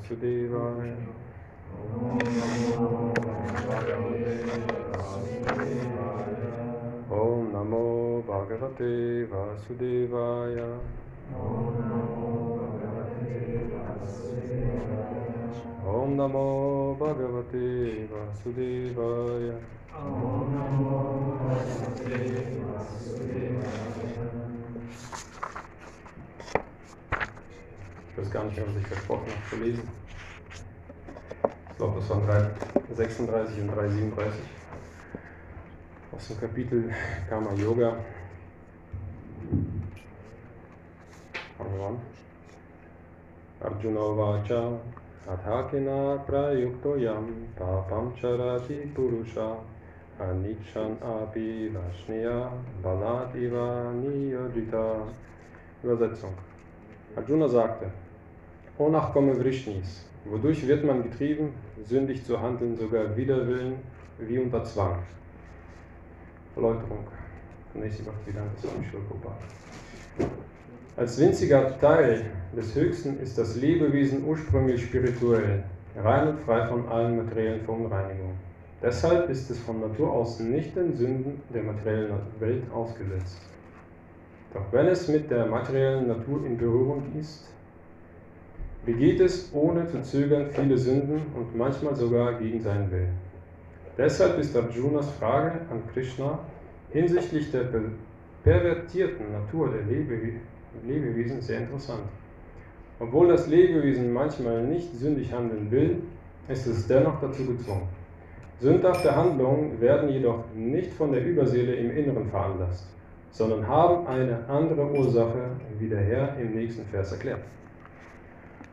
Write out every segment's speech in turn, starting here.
accéder Weiß gar nicht mehr, was ich versprochen habe zu lesen. Ich glaube, das waren 336 und 337 aus dem Kapitel Karma Yoga. Arjuna Vacha Adhakina Prayukto Yam Papam Charati Purusha Anichan Api Vashniya Balat Iva Niyojita Übersetzung Arjuna sagte, Nachkomme Vrishnis, wodurch wird man getrieben, sündig zu handeln, sogar wider Willen, wie unter Zwang? Erläuterung. Als winziger Teil des Höchsten ist das Lebewesen ursprünglich spirituell, rein und frei von allen materiellen Verunreinigungen. Deshalb ist es von Natur aus nicht den Sünden der materiellen Welt ausgesetzt. Doch wenn es mit der materiellen Natur in Berührung ist, begeht es ohne zu zögern viele Sünden und manchmal sogar gegen seinen Willen. Deshalb ist Arjunas Frage an Krishna hinsichtlich der pervertierten Natur der Lebewesen sehr interessant. Obwohl das Lebewesen manchmal nicht sündig handeln will, ist es dennoch dazu gezwungen. Sündhafte Handlungen werden jedoch nicht von der Überseele im Inneren veranlasst sondern haben eine andere Ursache, wie der Herr im nächsten Vers erklärt.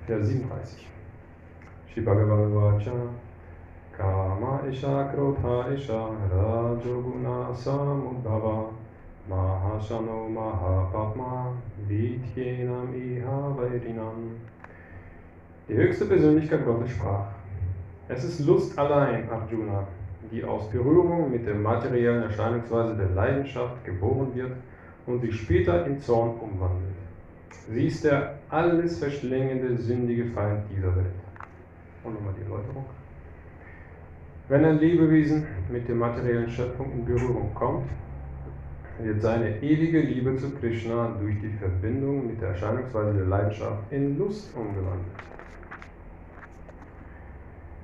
Vers 37. Shibhagavan Vacha Kama Isha Krodha Isha Rajoguna Samudbhava Mahashano Mahapatma Vidyenam Iha Vairinam Die höchste Persönlichkeit Gottes sprach. Es ist Lust allein, Arjuna, die aus Berührung mit der materiellen Erscheinungsweise der Leidenschaft geboren wird und sich später in Zorn umwandelt. Sie ist der alles verschlingende, sündige Feind dieser Welt. Und nochmal die Erläuterung. Wenn ein Lebewesen mit der materiellen Schöpfung in Berührung kommt, wird seine ewige Liebe zu Krishna durch die Verbindung mit der Erscheinungsweise der Leidenschaft in Lust umgewandelt.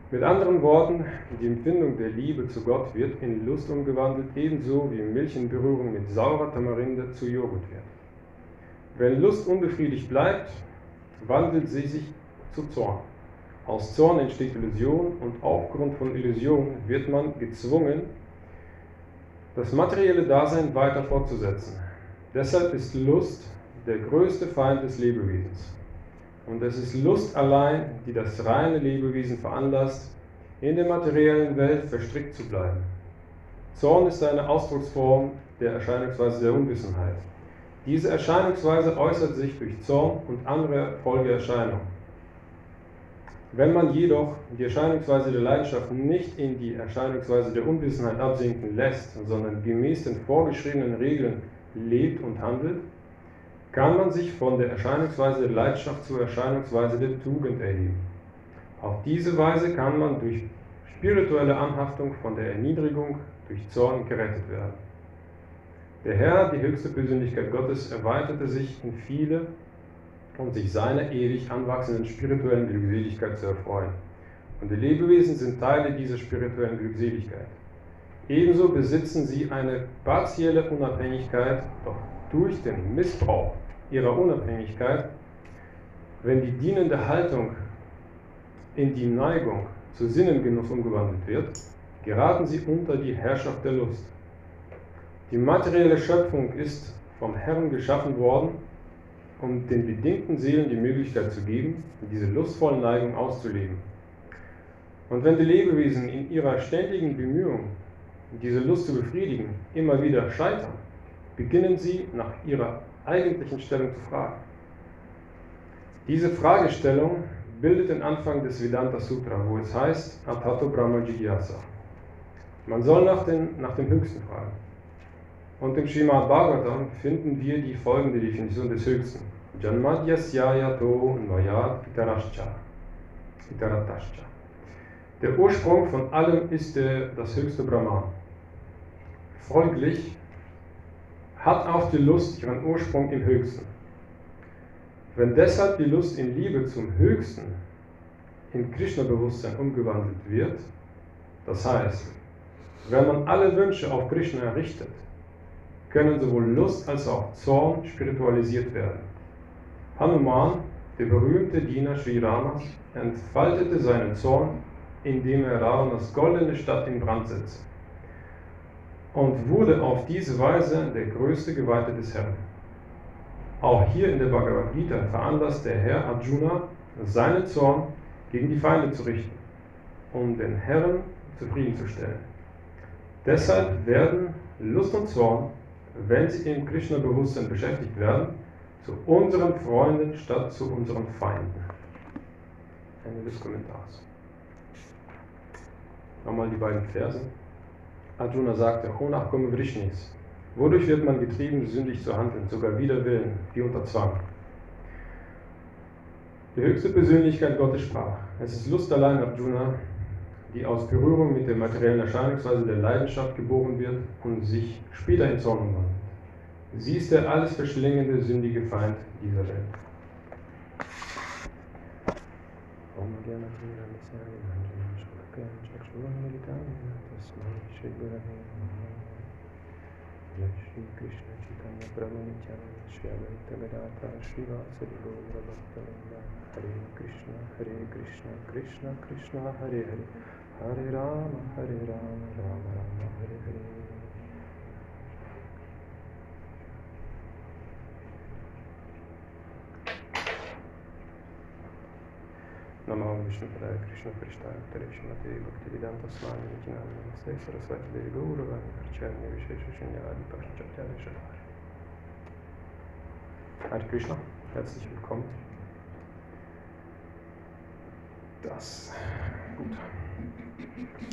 Mit anderen Worten, die Empfindung der Liebe zu Gott wird in Lust umgewandelt, ebenso wie Milch in Berührung mit saurer Tamarinde zu Joghurt wird. Wenn Lust unbefriedigt bleibt, wandelt sie sich zu Zorn. Aus Zorn entsteht Illusion und aufgrund von Illusion wird man gezwungen, das materielle Dasein weiter fortzusetzen. Deshalb ist Lust der größte Feind des Lebewesens. Und es ist Lust allein, die das reine Lebewesen veranlasst, in der materiellen Welt verstrickt zu bleiben. Zorn ist eine Ausdrucksform der Erscheinungsweise der Unwissenheit. Diese Erscheinungsweise äußert sich durch Zorn und andere Folgeerscheinungen. Wenn man jedoch die Erscheinungsweise der Leidenschaft nicht in die Erscheinungsweise der Unwissenheit absinken lässt, sondern gemäß den vorgeschriebenen Regeln lebt und handelt, kann man sich von der Erscheinungsweise der Leidenschaft zur Erscheinungsweise der Tugend erheben. Auf diese Weise kann man durch spirituelle Anhaftung von der Erniedrigung durch Zorn gerettet werden. Der Herr, die höchste Persönlichkeit Gottes, erweiterte sich in viele, um sich seiner ewig anwachsenden spirituellen Glückseligkeit zu erfreuen. Und die Lebewesen sind Teile dieser spirituellen Glückseligkeit. Ebenso besitzen sie eine partielle Unabhängigkeit, doch durch den Missbrauch ihrer Unabhängigkeit, wenn die dienende Haltung in die Neigung zu Sinnengenuss umgewandelt wird, geraten sie unter die Herrschaft der Lust. Die materielle Schöpfung ist vom Herrn geschaffen worden, um den bedingten Seelen die Möglichkeit zu geben, diese lustvolle Neigung auszuleben. Und wenn die Lebewesen in ihrer ständigen Bemühung, diese Lust zu befriedigen, immer wieder scheitern, beginnen sie nach ihrer eigentlichen Stellung zu fragen. Diese Fragestellung bildet den Anfang des Vedanta Sutra, wo es heißt, Atato Brahma Jigyasa. Man soll nach, den, nach dem Höchsten fragen. Und im Srimad Bhagavatam finden wir die folgende Definition des Höchsten. Janmadhyasyayato Nvayat Itarascha. Itaratascha. Der Ursprung von allem ist der, das höchste Brahman. Folglich hat auch die Lust ihren Ursprung im Höchsten. Wenn deshalb die Lust in Liebe zum Höchsten in Krishna-Bewusstsein umgewandelt wird, das heißt, wenn man alle Wünsche auf Krishna errichtet, können sowohl Lust als auch Zorn spiritualisiert werden. Hanuman, der berühmte Diener Sri Ramas, entfaltete seinen Zorn, indem er Ravanas goldene Stadt in Brand setzte und wurde auf diese Weise der größte Geweihte des Herrn. Auch hier in der Bhagavad Gita veranlasst der Herr Arjuna, seinen Zorn gegen die Feinde zu richten, um den Herrn zufriedenzustellen. Deshalb werden Lust und Zorn, wenn sie im Krishna-Bewusstsein beschäftigt werden, zu unseren Freunden statt zu unseren Feinden. Ende des Kommentars. Nochmal die beiden Verse. Arjuna sagte, O Nachkomme Vrishnis, wodurch wird man getrieben, sündig zu handeln, sogar wider Willen, wie unter Zwang? Die höchste Persönlichkeit Gottes sprach, es ist Lust allein, Arjuna, die aus Berührung mit der materiellen Erscheinungsweise der Leidenschaft geboren wird und sich später in Zorn umwandelt. Sie ist der alles verschlingende, sündige Feind dieser Welt. Shri Krishna Chaitanya Prabhu Nityananda Shri Advaita Gadadhar Srivasadi Gaura Bhaktavinda Hare Krishna Hare Krishna Krishna Krishna Hare Hare हरे राम हरे राम राम राम हरे हरे नमो कृष्ण कृष्णाय उत्तरे श्रीमते भक्ति भक्तिवेदान्तस्वामी विचिनामि नमस्ते सरस्वती देवी गौरव अर्चन्य विशेष गौरवाणि अर्चयामि विशेषशून्यादिपाश्चात्यादिशतारे Hare Krishna, herzlich willkommen. Das, gut.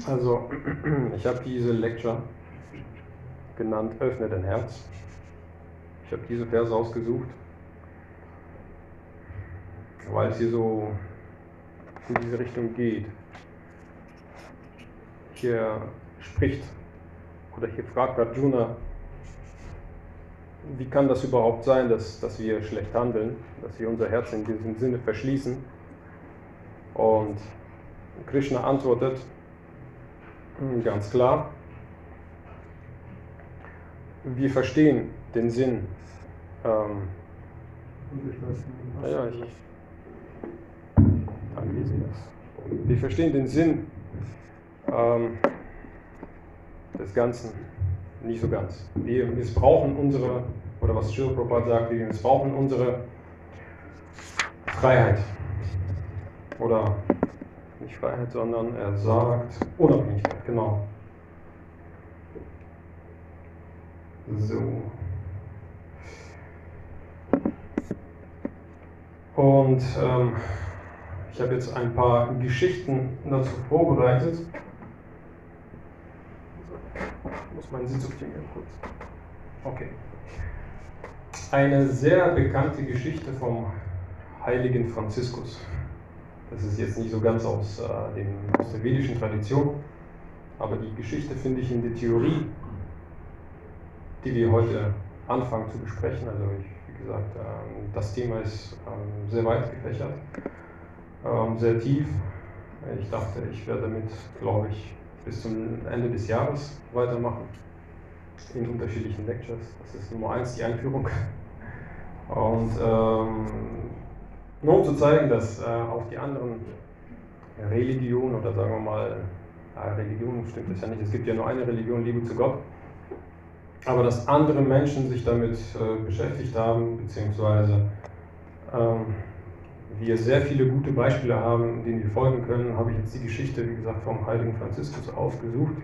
Also, ich habe diese Lecture genannt Öffne dein Herz. Ich habe diese Verse ausgesucht, weil es hier so in diese Richtung geht. Hier spricht oder hier fragt Arjuna, wie kann das überhaupt sein, dass, dass wir schlecht handeln, dass wir unser Herz in diesem Sinne verschließen? Und Krishna antwortet ganz klar, wir verstehen den Sinn. Ähm, ja, ich, anwesend ist. Wir verstehen den Sinn ähm, des Ganzen nicht so ganz. Wir missbrauchen unsere, oder was Srila Prabhupada sagt, wir missbrauchen unsere Freiheit. Oder nicht Freiheit, sondern er sagt Unabhängigkeit, genau. So. Und ähm, ich habe jetzt ein paar Geschichten dazu vorbereitet. Ich muss meinen Sitz optimieren kurz. Okay. Eine sehr bekannte Geschichte vom heiligen Franziskus. Das ist jetzt nicht so ganz aus, äh, dem, aus der vedischen Tradition, aber die Geschichte finde ich in der Theorie, die wir heute anfangen zu besprechen. Also ich, wie gesagt, ähm, das Thema ist ähm, sehr weit gefächert ähm, sehr tief. Ich dachte, ich werde damit, glaube ich, bis zum Ende des Jahres weitermachen in unterschiedlichen Lectures. Das ist Nummer eins, die Einführung. Und ähm, nur um zu zeigen, dass äh, auch die anderen Religionen oder sagen wir mal, ja, Religion stimmt das ja nicht, es gibt ja nur eine Religion, Liebe zu Gott, aber dass andere Menschen sich damit äh, beschäftigt haben, beziehungsweise ähm, wir sehr viele gute Beispiele haben, denen wir folgen können, habe ich jetzt die Geschichte, wie gesagt, vom heiligen Franziskus aufgesucht.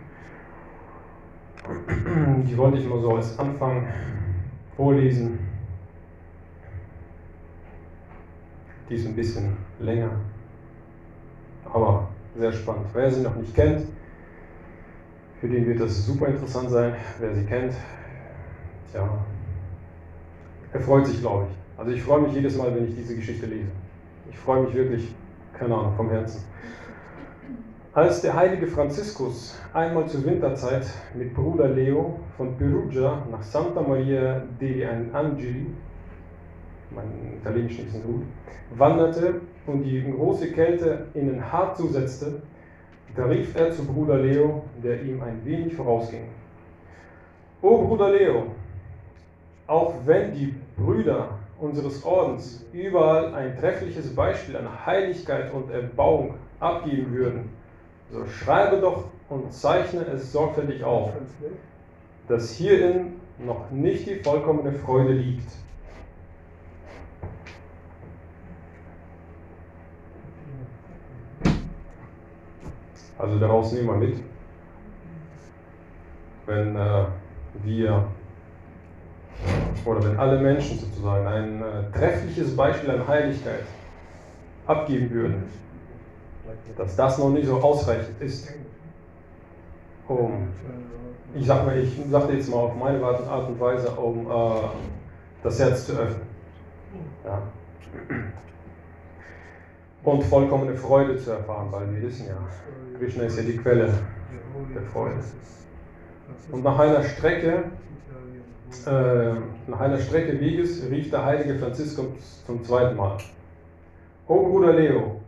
Die wollte ich mal so als Anfang vorlesen. Die ist ein bisschen länger, aber sehr spannend. Wer sie noch nicht kennt, für den wird das super interessant sein. Wer sie kennt, tja, er freut sich, glaube ich. Also ich freue mich jedes Mal, wenn ich diese Geschichte lese. Ich freue mich wirklich, keine Ahnung, vom Herzen. Als der heilige Franziskus einmal zur Winterzeit mit Bruder Leo von Perugia nach Santa Maria degli Angeli, mein Italienisch nicht gut, wanderte und die große Kälte ihnen hart zusetzte, da rief er zu Bruder Leo, der ihm ein wenig vorausging. O Bruder Leo, auch wenn die Brüder unseres Ordens überall ein treffliches Beispiel an Heiligkeit und Erbauung abgeben würden, so schreibe doch und zeichne es sorgfältig auf, dass hierin noch nicht die vollkommene Freude liegt. Also daraus nehmen wir mit, wenn äh, wir oder wenn alle Menschen sozusagen ein äh, treffliches Beispiel an Heiligkeit abgeben würden, dass das noch nicht so ausreichend ist, um, ich sag mal, ich sagte jetzt mal auf meine Art und Weise, um äh, das Herz zu öffnen. Ja. Und vollkommene Freude zu erfahren, weil wir wissen ja, Krishna ist ja die Quelle der Freude. Und nach einer Strecke, äh, nach einer Strecke Weges rief der heilige Franziskus zum zweiten Mal. O Bruder Leo,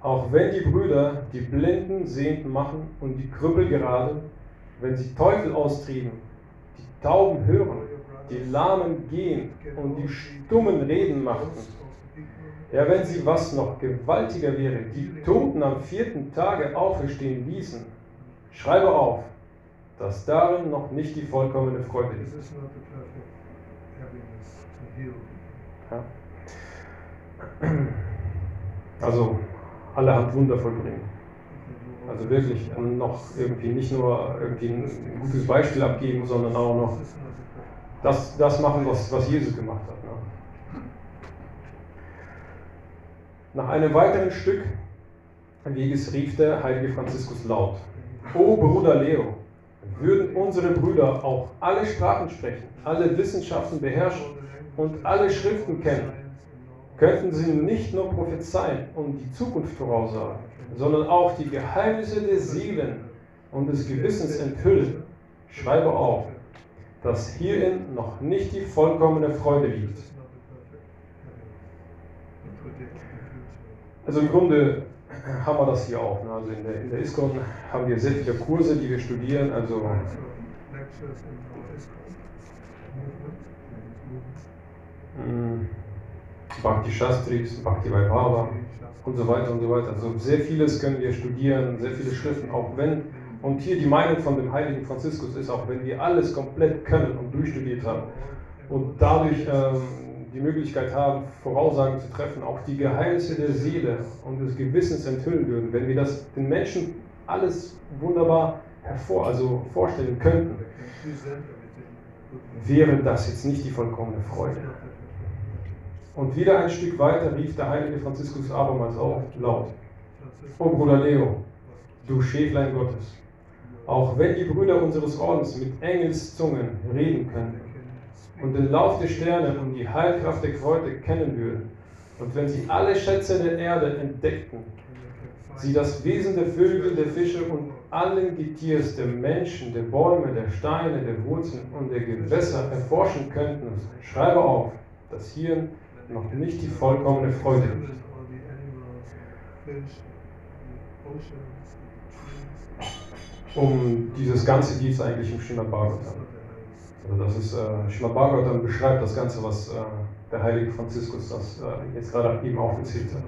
auch wenn die Brüder die Blinden sehend machen und die Krüppel gerade, wenn sie Teufel austrieben, die Tauben hören, die Lahmen gehen und die Stummen reden machten, ja, wenn sie was noch gewaltiger wäre, die Toten am vierten Tage auferstehen ließen, schreibe auf, dass darin noch nicht die vollkommene Freude ist. Ja. Also allerhand Wunder vollbringen. Also wirklich noch irgendwie nicht nur irgendwie ein gutes Beispiel abgeben, sondern auch noch das, das machen, was, was Jesus gemacht hat. Ne? Nach einem weiteren Stück Weges rief der heilige Franziskus laut: O Bruder Leo, würden unsere Brüder auch alle Sprachen sprechen, alle Wissenschaften beherrschen und alle Schriften kennen, könnten sie nicht nur prophezeien und die Zukunft voraussagen, sondern auch die Geheimnisse der Seelen und des Gewissens enthüllen. Schreibe auf, dass hierin noch nicht die vollkommene Freude liegt. Also im Grunde haben wir das hier auch. Ne? Also in der, in der ISKCON haben wir sehr viele Kurse, die wir studieren. Also hm, Bhakti Shastris, Bhakti Vaibhava und so weiter und so weiter. Also sehr vieles können wir studieren, sehr viele Schriften, auch wenn, und hier die Meinung von dem heiligen Franziskus ist, auch wenn wir alles komplett können und durchstudiert haben und dadurch ähm, die Möglichkeit haben, Voraussagen zu treffen, auch die Geheimnisse der Seele und des Gewissens enthüllen würden, wenn wir das den Menschen alles wunderbar hervor, also vorstellen könnten, wäre das jetzt nicht die vollkommene Freude. Und wieder ein Stück weiter rief der heilige Franziskus abermals auf, laut. O Bruder Leo, du Schäflein Gottes, auch wenn die Brüder unseres Ordens mit Engelszungen reden können und den Lauf der Sterne und die Heilkraft der Kräuter kennen würden, und wenn sie alle Schätze der Erde entdeckten, sie das Wesen der Vögel, der Fische und allen Getiers, der Menschen, der Bäume, der Steine, der Wurzeln und der Gewässer erforschen könnten, schreibe auf, dass hier noch nicht die vollkommene Freude gibt. Um dieses Ganze es eigentlich im Srimad Bhagavatam. Also das ist, äh, Srimad Bhagavatam beschreibt das Ganze, was äh, der heilige Franziskus das äh, jetzt gerade eben aufgezählt hat.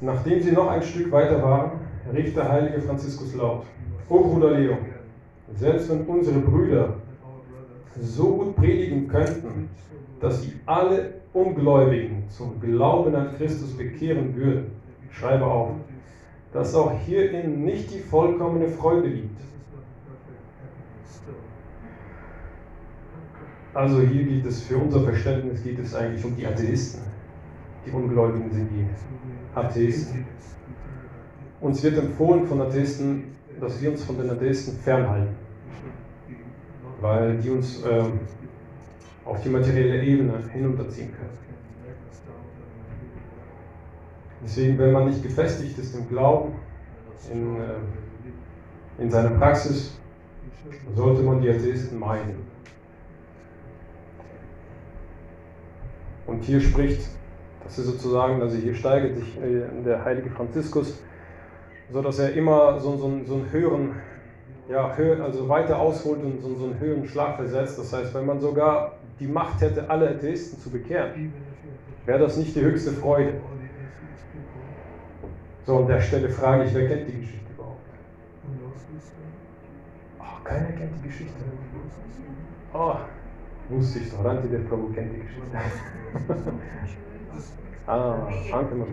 Nachdem sie noch ein Stück weiter waren, rief der heilige Franziskus laut, O Bruder Leo, selbst wenn unsere Brüder so gut predigen könnten, dass sie alle Ungläubigen zum Glauben an Christus bekehren würden. Schreibe auf, dass auch hierin nicht die vollkommene Freude liegt. Also hier geht es für unser Verständnis geht es eigentlich um die Atheisten. Die Ungläubigen sind die Atheisten. Uns wird empfohlen von Atheisten, dass wir uns von den Atheisten fernhalten, weil die uns ähm, auf die materielle Ebene hinunterziehen können. Deswegen, wenn man nicht gefestigt ist im Glauben, in, äh, in seiner Praxis, sollte man die Atheisten meiden. Und hier spricht, das ist sozusagen, also hier steigert sich äh, der heilige Franziskus, so dass er immer so, so, so einen höheren, ja, also weiter ausholt und so, so einen höheren Schlag versetzt. Das heißt, wenn man sogar die Macht hätte, alle Atheisten zu bekehren, wäre das nicht die höchste Freude. So, an der Stelle frage ich, wer kennt die Geschichte überhaupt? Oh, keiner kennt die Geschichte. Oh, doch, Ranti der Prabhu kennt die Geschichte. ah, auch noch.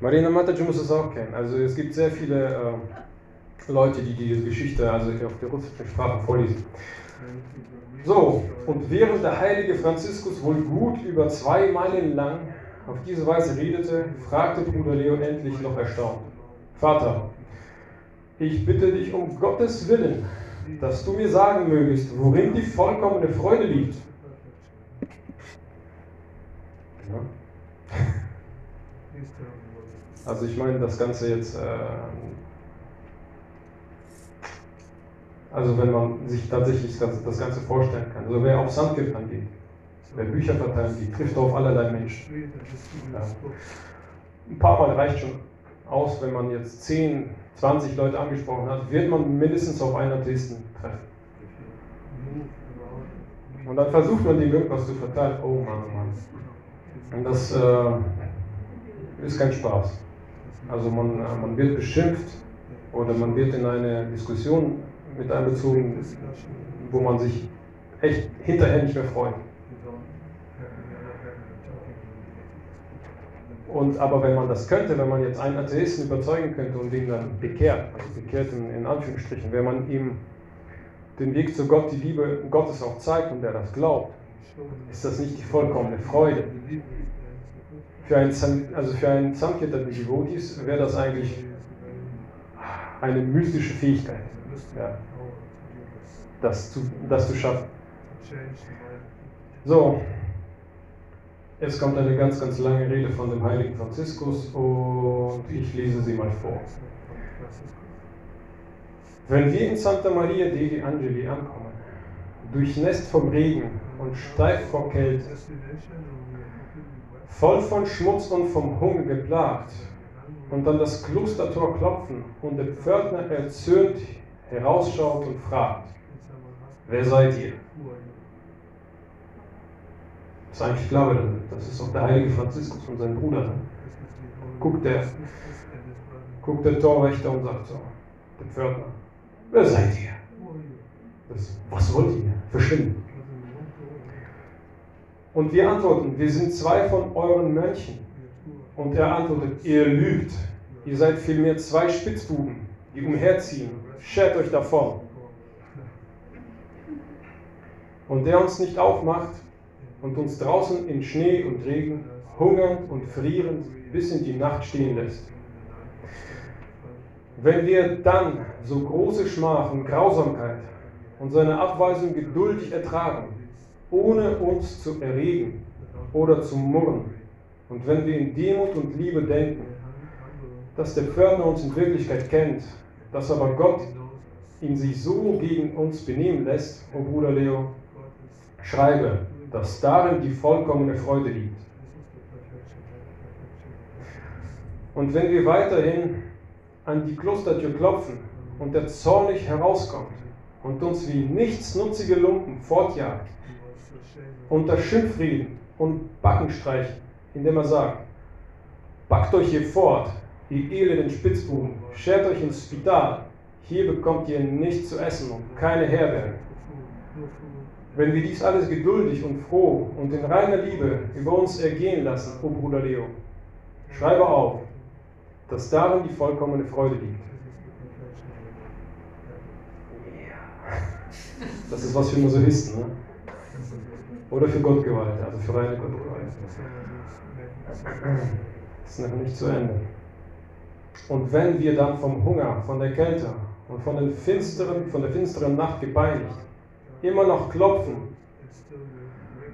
Marina Mataji muss es auch kennen. Also es gibt sehr viele äh, Leute, die diese Geschichte also auf der russischen Sprache vorlesen. So, und während der heilige Franziskus wohl gut über zwei Meilen lang auf diese Weise redete, fragte Bruder Leo endlich noch erstaunt, Vater, ich bitte dich um Gottes Willen, dass du mir sagen mögest, worin die vollkommene Freude liegt. Ja. Also ich meine das Ganze jetzt, äh, also wenn man sich tatsächlich das, das Ganze vorstellen kann. Also wer auf Sandgipfel geht, Wer Bücher verteilen, die trifft auf allerlei Menschen. Ja. Ein paar Mal reicht schon aus, wenn man jetzt 10, 20 Leute angesprochen hat, wird man mindestens auf einen Atheisten treffen. Und dann versucht man dem irgendwas zu verteilen. Oh Mann, oh Mann. Und das äh, ist kein Spaß. Also man, äh, man wird beschimpft oder man wird in eine Diskussion mit einbezogen, wo man sich echt hinterher nicht mehr freut. Und, aber wenn man das könnte, wenn man jetzt einen Atheisten überzeugen könnte und ihn dann bekehrt, also bekehrt in, in Anführungsstrichen, wenn man ihm den Weg zu Gott, die Liebe Gottes auch zeigt und er das glaubt, ist das nicht die vollkommene Freude. Für einen, also für einen Samkirtan Devotees wäre das eigentlich eine mystische Fähigkeit, ja, das, zu, das zu schaffen. So, es kommt eine ganz, ganz lange Rede von dem heiligen Franziskus und ich lese sie mal vor. Wenn wir in Santa Maria degli Angeli ankommen, durchnässt vom Regen und steif vor Kälte, voll von Schmutz und vom Hunger geplagt, und an das Klostertor klopfen und der Pförtner erzürnt herausschaut und fragt, wer seid ihr? Ist eigentlich klar, das ist auch der heilige Franziskus und sein Bruder. Guckt der, guckt der Torwächter und sagt so, der Pförtner, wer seid ihr? Das, was wollt ihr? Verschwinden. Und wir antworten, wir sind zwei von euren Mönchen. Und er antwortet, ihr lügt. Ihr seid vielmehr zwei Spitzbuben, die umherziehen. Schert euch davon. Und der uns nicht aufmacht, und uns draußen in Schnee und Regen, hungernd und frierend bis in die Nacht stehen lässt. Wenn wir dann so große Schmach und Grausamkeit und seine Abweisung geduldig ertragen, ohne uns zu erregen oder zu murren, und wenn wir in Demut und Liebe denken, dass der Pförtner uns in Wirklichkeit kennt, dass aber Gott ihn sich so gegen uns benehmen lässt, o Bruder Leo, schreibe, dass darin die vollkommene Freude liegt. Und wenn wir weiterhin an die Klostertür klopfen und der zornig herauskommt und uns wie nichtsnutzige Lumpen fortjagt, unter Schimpfreden und Backenstreichen, indem er sagt, packt euch hier fort, ihr elenden Spitzbuben, schert euch ins Spital, hier bekommt ihr nichts zu essen und keine Herberge. Wenn wir dies alles geduldig und froh und in reiner Liebe über uns ergehen lassen, o Bruder Leo, schreibe auf, dass darin die vollkommene Freude liegt. Das ist was für Masochisten, ne? Oder für Gottgeweihte, also für reine Gottgeweihte. Das ist noch nicht zu Ende. Und wenn wir dann vom Hunger, von der Kälte und von, den finsteren, von der finsteren Nacht gepeinigt immer noch klopfen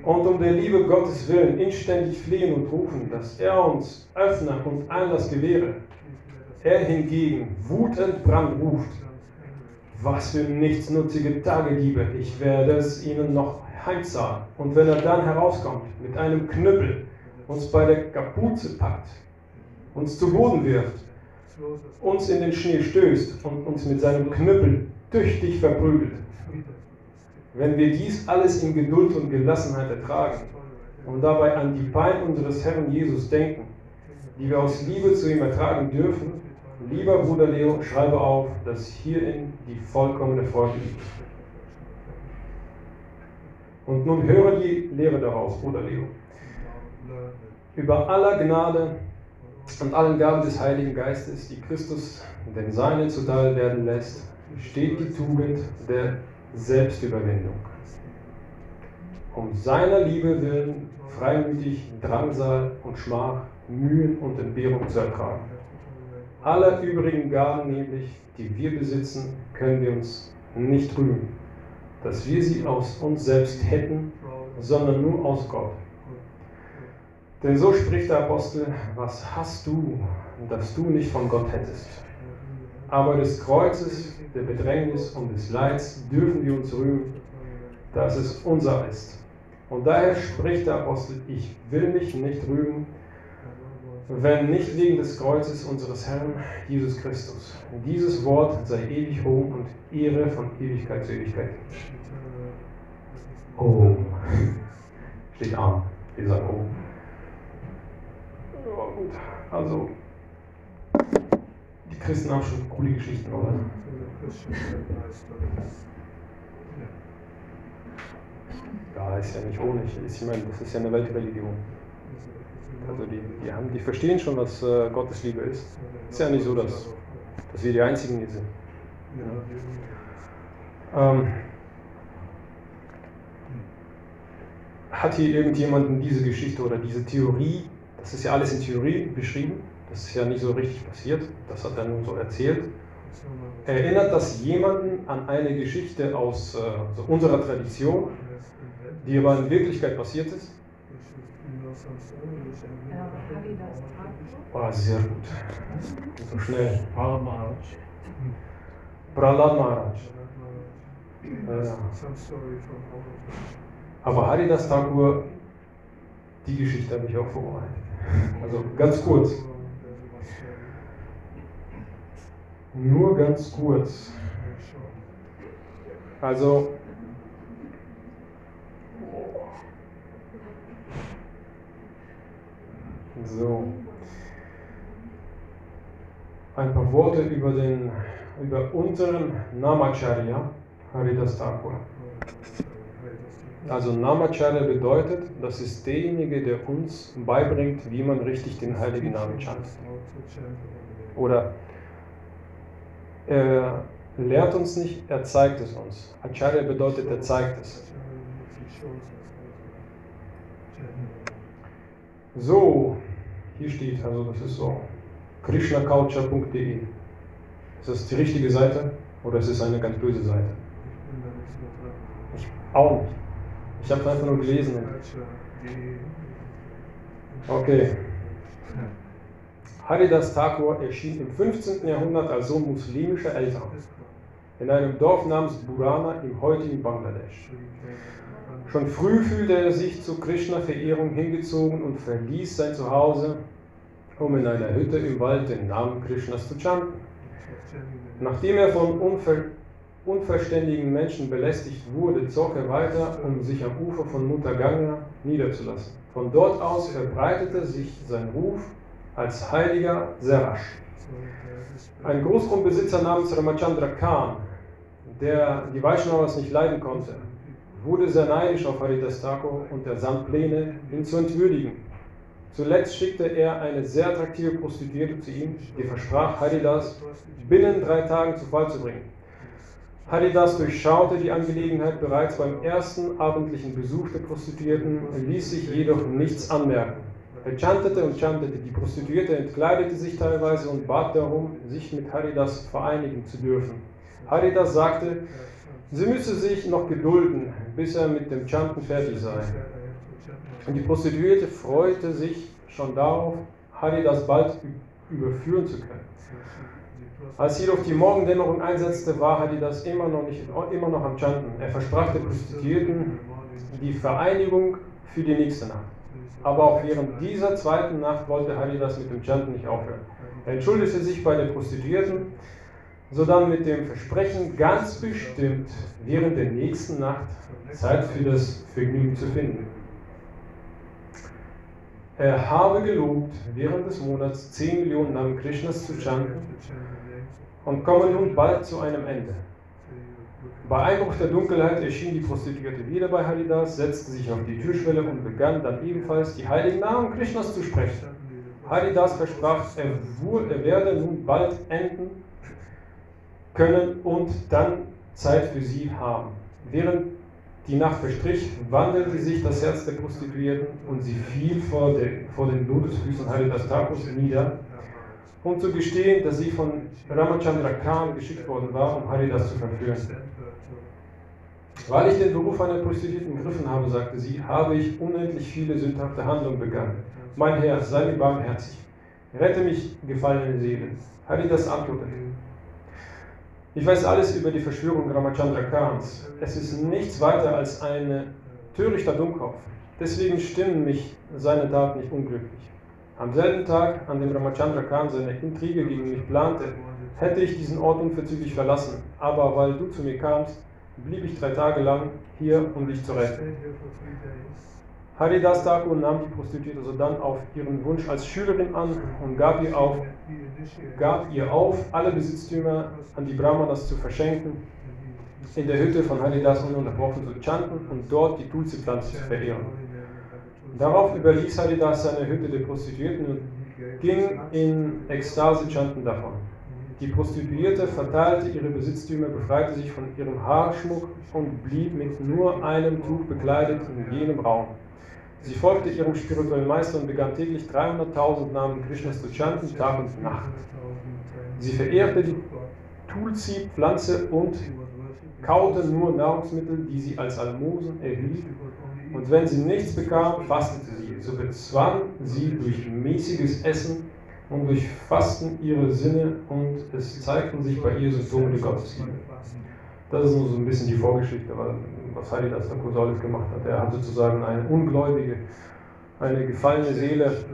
und um der Liebe Gottes willen inständig fliehen und rufen, dass er uns öffne und Einlass gewähre. Er hingegen wutend Brand ruft, was für nichtsnutzige Tage gebe, ich werde es ihnen noch heimzahlen. Und wenn er dann herauskommt mit einem Knüppel, uns bei der Kapuze packt, uns zu Boden wirft, uns in den Schnee stößt und uns mit seinem Knüppel tüchtig verprügelt. Wenn wir dies alles in Geduld und Gelassenheit ertragen und dabei an die Pein unseres Herrn Jesus denken, die wir aus Liebe zu ihm ertragen dürfen, lieber Bruder Leo, schreibe auf, dass hierin die vollkommene Freude liegt. Und nun höre die Lehre daraus, Bruder Leo. Über aller Gnade und allen Gaben des Heiligen Geistes, die Christus den Seinen zuteil werden lässt, steht die Tugend der Selbstüberwindung. Um seiner Liebe willen freimütig Drangsal und Schmach, Mühen und Entbehrung zu ertragen. Alle übrigen Gaben nämlich, die wir besitzen, können wir uns nicht rühmen, dass wir sie aus uns selbst hätten, sondern nur aus Gott denn so spricht der Apostel, was hast du, das du nicht von Gott hättest? Aber des Kreuzes, der Bedrängnis und des Leids dürfen wir uns rühmen, dass es unser ist. Und daher spricht der Apostel, ich will mich nicht rühmen, wenn nicht wegen des Kreuzes unseres Herrn Jesus Christus. Dieses Wort sei ewig hoch und Ehre von Ewigkeit zu Ewigkeit. Oh, steht arm, wir sagen oh. Ja, gut. Also, die Christen haben schon coole Geschichten, oder? Ja, ist ja nicht ohne. Ich meine, das ist ja eine Weltreligion. Also die, die, haben, die verstehen schon, was äh, Gottes Liebe ist. Ist ja nicht so, dass, dass wir die Einzigen hier sind. Ja. Ähm, hat hier irgendjemand diese Geschichte oder diese Theorie das ist ja alles in Theorie beschrieben. Das ist ja nicht so richtig passiert. Das hat er nun so erzählt. Erinnert das jemanden an eine Geschichte aus äh, so unserer Tradition, die aber in Wirklichkeit passiert ist? Oh, sehr gut. So schnell. Prahlad Maharaj. Ja. Aber Haridas Thakur, die Geschichte habe ich auch vorbereitet. Also ganz kurz. Nur ganz kurz. Also so ein paar Worte über den über unseren Namacharya Haridas Thakur. Also Namacharya bedeutet, das ist derjenige, der uns beibringt, wie man richtig den heiligen Namen chantet. Oder er lehrt uns nicht, er zeigt es uns. Acharya bedeutet, er zeigt es. So, hier steht, also das ist so, krishnaculture.de. Ist das die richtige Seite oder ist es eine ganz böse Seite? Ich auch nicht. Ich habe einfach nur gelesen. Okay. Haridas Thakur erschien im 15. Jahrhundert als Sohn muslimischer Eltern in einem Dorf namens Burana im heutigen Bangladesch. Schon früh fühlte er sich zur Krishna-Verehrung hingezogen und verließ sein Zuhause, um in einer Hütte im Wald den Namen Krishnas zu chanten. Nachdem er von Unver unverständigen Menschen belästigt wurde, zog er weiter, um sich am Ufer von Mutter Ganga niederzulassen. Von dort aus verbreitete sich sein Ruf als heiliger sehr rasch. Ein Großgrundbesitzer namens Ramachandra Khan, der die Vaishnavas nicht leiden konnte, wurde sehr neidisch auf Haridas Thakur und ersann Pläne, ihn zu entwürdigen. Zuletzt schickte er eine sehr attraktive Prostituierte zu ihm, die versprach, Haridas binnen drei Tagen zu Fall zu bringen. Haridas durchschaute die Angelegenheit bereits beim ersten abendlichen Besuch der Prostituierten, ließ sich jedoch nichts anmerken. Er chantete und chantete, die Prostituierte entkleidete sich teilweise und bat darum, sich mit Haridas vereinigen zu dürfen. Haridas sagte, Sie müsse sich noch gedulden, bis er mit dem Chanten fertig sei. Und die Prostituierte freute sich schon darauf, Haridas bald überführen zu können. Als jedoch die Morgendämmerung einsetzte, war Haridas immer noch, nicht, immer noch am Chanten. Er versprach der Prostituierten die Vereinigung für die nächste Nacht. Aber auch während dieser zweiten Nacht wollte Haridas mit dem Chanten nicht aufhören. Er entschuldigte sich bei den Prostituierten, sodann mit dem Versprechen, ganz bestimmt während der nächsten Nacht Zeit für das Vergnügen zu finden. Er habe gelobt, während des Monats 10 Millionen Namen Krishnas zu chanten und komme nun bald zu einem Ende. Bei Einbruch der Dunkelheit erschien die Prostituierte wieder bei Haridas, setzte sich auf die Türschwelle und begann dann ebenfalls die heiligen Namen Krishnas zu sprechen. Haridas versprach, er, er werde nun bald enden können und dann Zeit für sie haben. Während die Nacht verstrich, wandelte sich das Herz der Prostituierten und sie fiel vor, den, vor den Lotusfüßen Haridas Thakus nieder, um zu gestehen, dass sie von Ramachandra Khan geschickt worden war, um Haridas zu verführen. Weil ich den Beruf einer Prostituierten gegriffen habe, sagte sie, habe ich unendlich viele sündhafte Handlungen begangen. Mein Herr, sei mir barmherzig. Rette mich, gefallene Seele. Haridas antwortete, ich weiß alles über die Verschwörung Ramachandra Khans. Es ist nichts weiter als ein törichter Dummkopf. Deswegen stimmen mich seine Taten nicht unglücklich. Am selben Tag, an dem Ramachandra Khan seine Intrige gegen mich plante, hätte ich diesen Ort unverzüglich verlassen. Aber weil du zu mir kamst, blieb ich drei Tage lang hier, um dich zu retten. Haridas Thakur nahm die Prostituierte sodann auf ihren Wunsch als Schülerin an und gab ihr, auf, gab ihr auf, alle Besitztümer an die Brahmanas zu verschenken, in der Hütte von Haridas ununterbrochen zu chanten und dort die Tulsi-Pflanze zu verehren. Darauf überließ Haridas seine Hütte der Prostituierten und ging in Ekstase chanten davon. Die Prostituierte verteilte ihre Besitztümer, befreite sich von ihrem Haarschmuck und blieb mit nur einem Tuch bekleidet in jenem Raum. Sie folgte ihrem spirituellen Meister und begann täglich 300.000 Namen Krishnas zu chanten, Tag und Nacht. Sie verehrte die Tulsi-Pflanze und kaute nur Nahrungsmittel, die sie als Almosen erhielt. Und wenn sie nichts bekam, fastete sie. So bezwang sie durch mäßiges Essen und durch Fasten ihre Sinne und es zeigten sich bei ihr Symptome der Gottesliebe. Das ist nur so ein bisschen die Vorgeschichte, was Haridas Thakur alles gemacht hat. Er hat sozusagen eine ungläubige, eine gefallene Seele.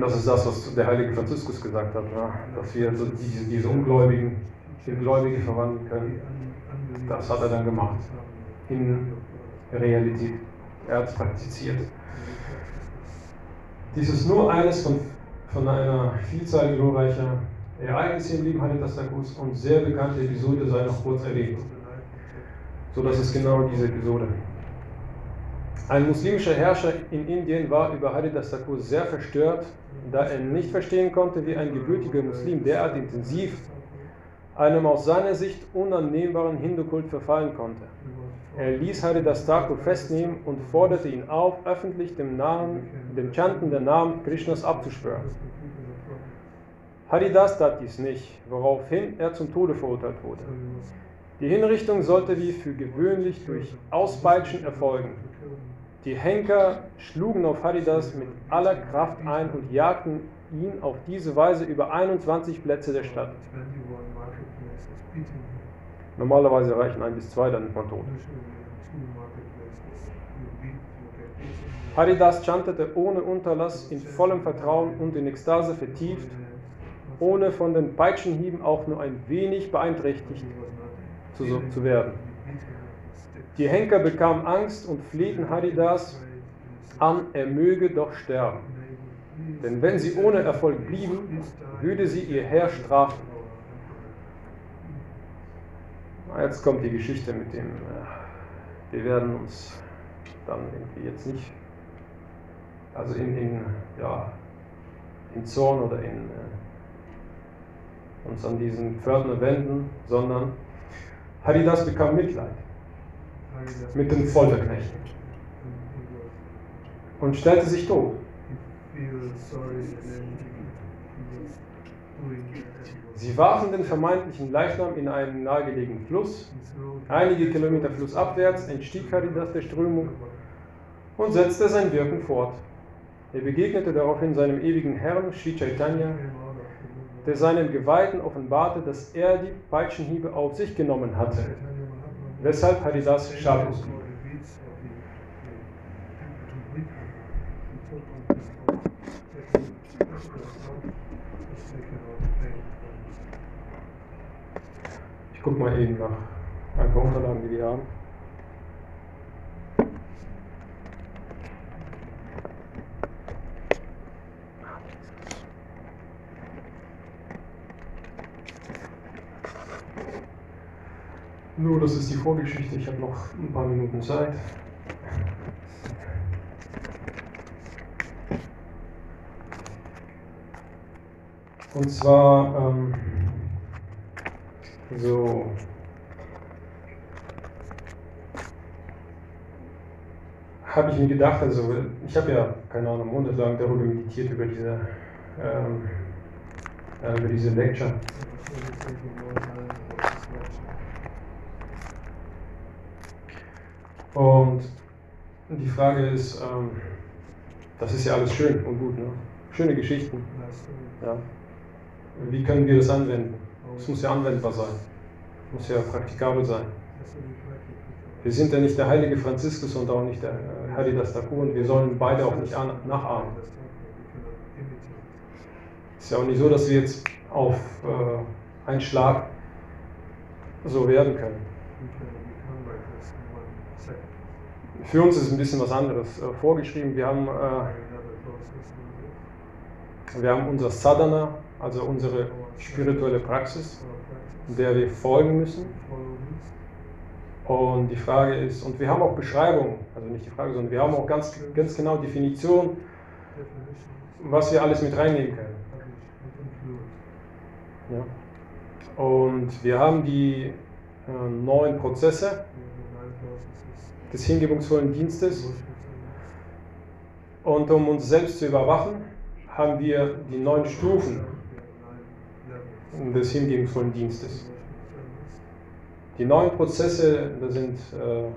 Das ist das, was der heilige Franziskus gesagt hat, dass wir diese, diese Ungläubigen in Gläubige verwandeln können. Das hat er dann gemacht. In Realität. Er hat es praktiziert. Dies ist nur eines von, von einer Vielzahl glorreicher Ereignisse im Leben Haridas Thakurs und sehr bekannte Episode sei noch kurz erwähnt. So dass es genau diese Episode. Ein muslimischer Herrscher in Indien war über Haridas Thakur sehr verstört, da er nicht verstehen konnte, wie ein gebürtiger Muslim derart intensiv einem aus seiner Sicht unannehmbaren Hindu-Kult verfallen konnte. Er ließ Haridas Thakur festnehmen und forderte ihn auf, öffentlich dem, Namen, dem Chanten der Namen Krishnas abzuschwören. Haridas tat dies nicht, woraufhin er zum Tode verurteilt wurde. Die Hinrichtung sollte wie für gewöhnlich durch Auspeitschen erfolgen. Die Henker schlugen auf Haridas mit aller Kraft ein und jagten ihn auf diese Weise über 21 Plätze der Stadt. Normalerweise reichen ein bis zwei, dann ist man tot. Haridas chantete ohne Unterlass in vollem Vertrauen und in Ekstase vertieft ohne von den Peitschenhieben auch nur ein wenig beeinträchtigt zu, zu werden. Die Henker bekamen Angst und flehten Haridas an, er möge doch sterben. Denn wenn sie ohne Erfolg blieben, würde sie ihr Herr strafen. Jetzt kommt die Geschichte mit dem, äh, wir werden uns dann irgendwie jetzt nicht, also in, in, ja, in Zorn oder in äh, uns an diesen Pförtner wenden, sondern Haridas bekam Mitleid mit den Folterknechten und stellte sich tot. Sie warfen den vermeintlichen Leichnam in einen nahegelegenen Fluss. Einige Kilometer flussabwärts entstieg Haridas der Strömung und setzte sein Wirken fort. Er begegnete daraufhin seinem ewigen Herrn, Sri Chaitanya, der seinen Geweihten offenbarte, dass er die Peitschenhiebe auf sich genommen hatte, weshalb Haridas scharflos blieb. Ich gucke mal eben nach ein paar Unterlagen, die wir haben. Nur, das ist die Vorgeschichte. Ich habe noch ein paar Minuten Zeit. Und zwar, ähm, so. Habe ich mir gedacht, also ich habe ja, keine Ahnung, monatelang darüber meditiert, über diese, ähm, äh, über diese Lecture. Und die Frage ist, ähm, das ist ja alles schön und gut, ne? schöne Geschichten. Ja. Wie können wir das anwenden? Es muss ja anwendbar sein, es muss ja praktikabel sein. Wir sind ja nicht der heilige Franziskus und auch nicht der äh, Haridas Thakur und wir sollen beide auch nicht nachahmen. Es ist ja auch nicht so, dass wir jetzt auf äh, einen Schlag so werden können. Für uns ist ein bisschen was anderes äh, vorgeschrieben. Wir haben, äh, wir haben unser Sadhana, also unsere spirituelle Praxis, der wir folgen müssen. Und die Frage ist, und wir haben auch Beschreibungen, also nicht die Frage, sondern wir haben auch ganz, ganz genau Definition, was wir alles mit reinnehmen können. Ja. Und wir haben die äh, neuen Prozesse des hingebungsvollen Dienstes. Und um uns selbst zu überwachen, haben wir die neun Stufen des hingebungsvollen Dienstes. Die neuen Prozesse, das sind äh,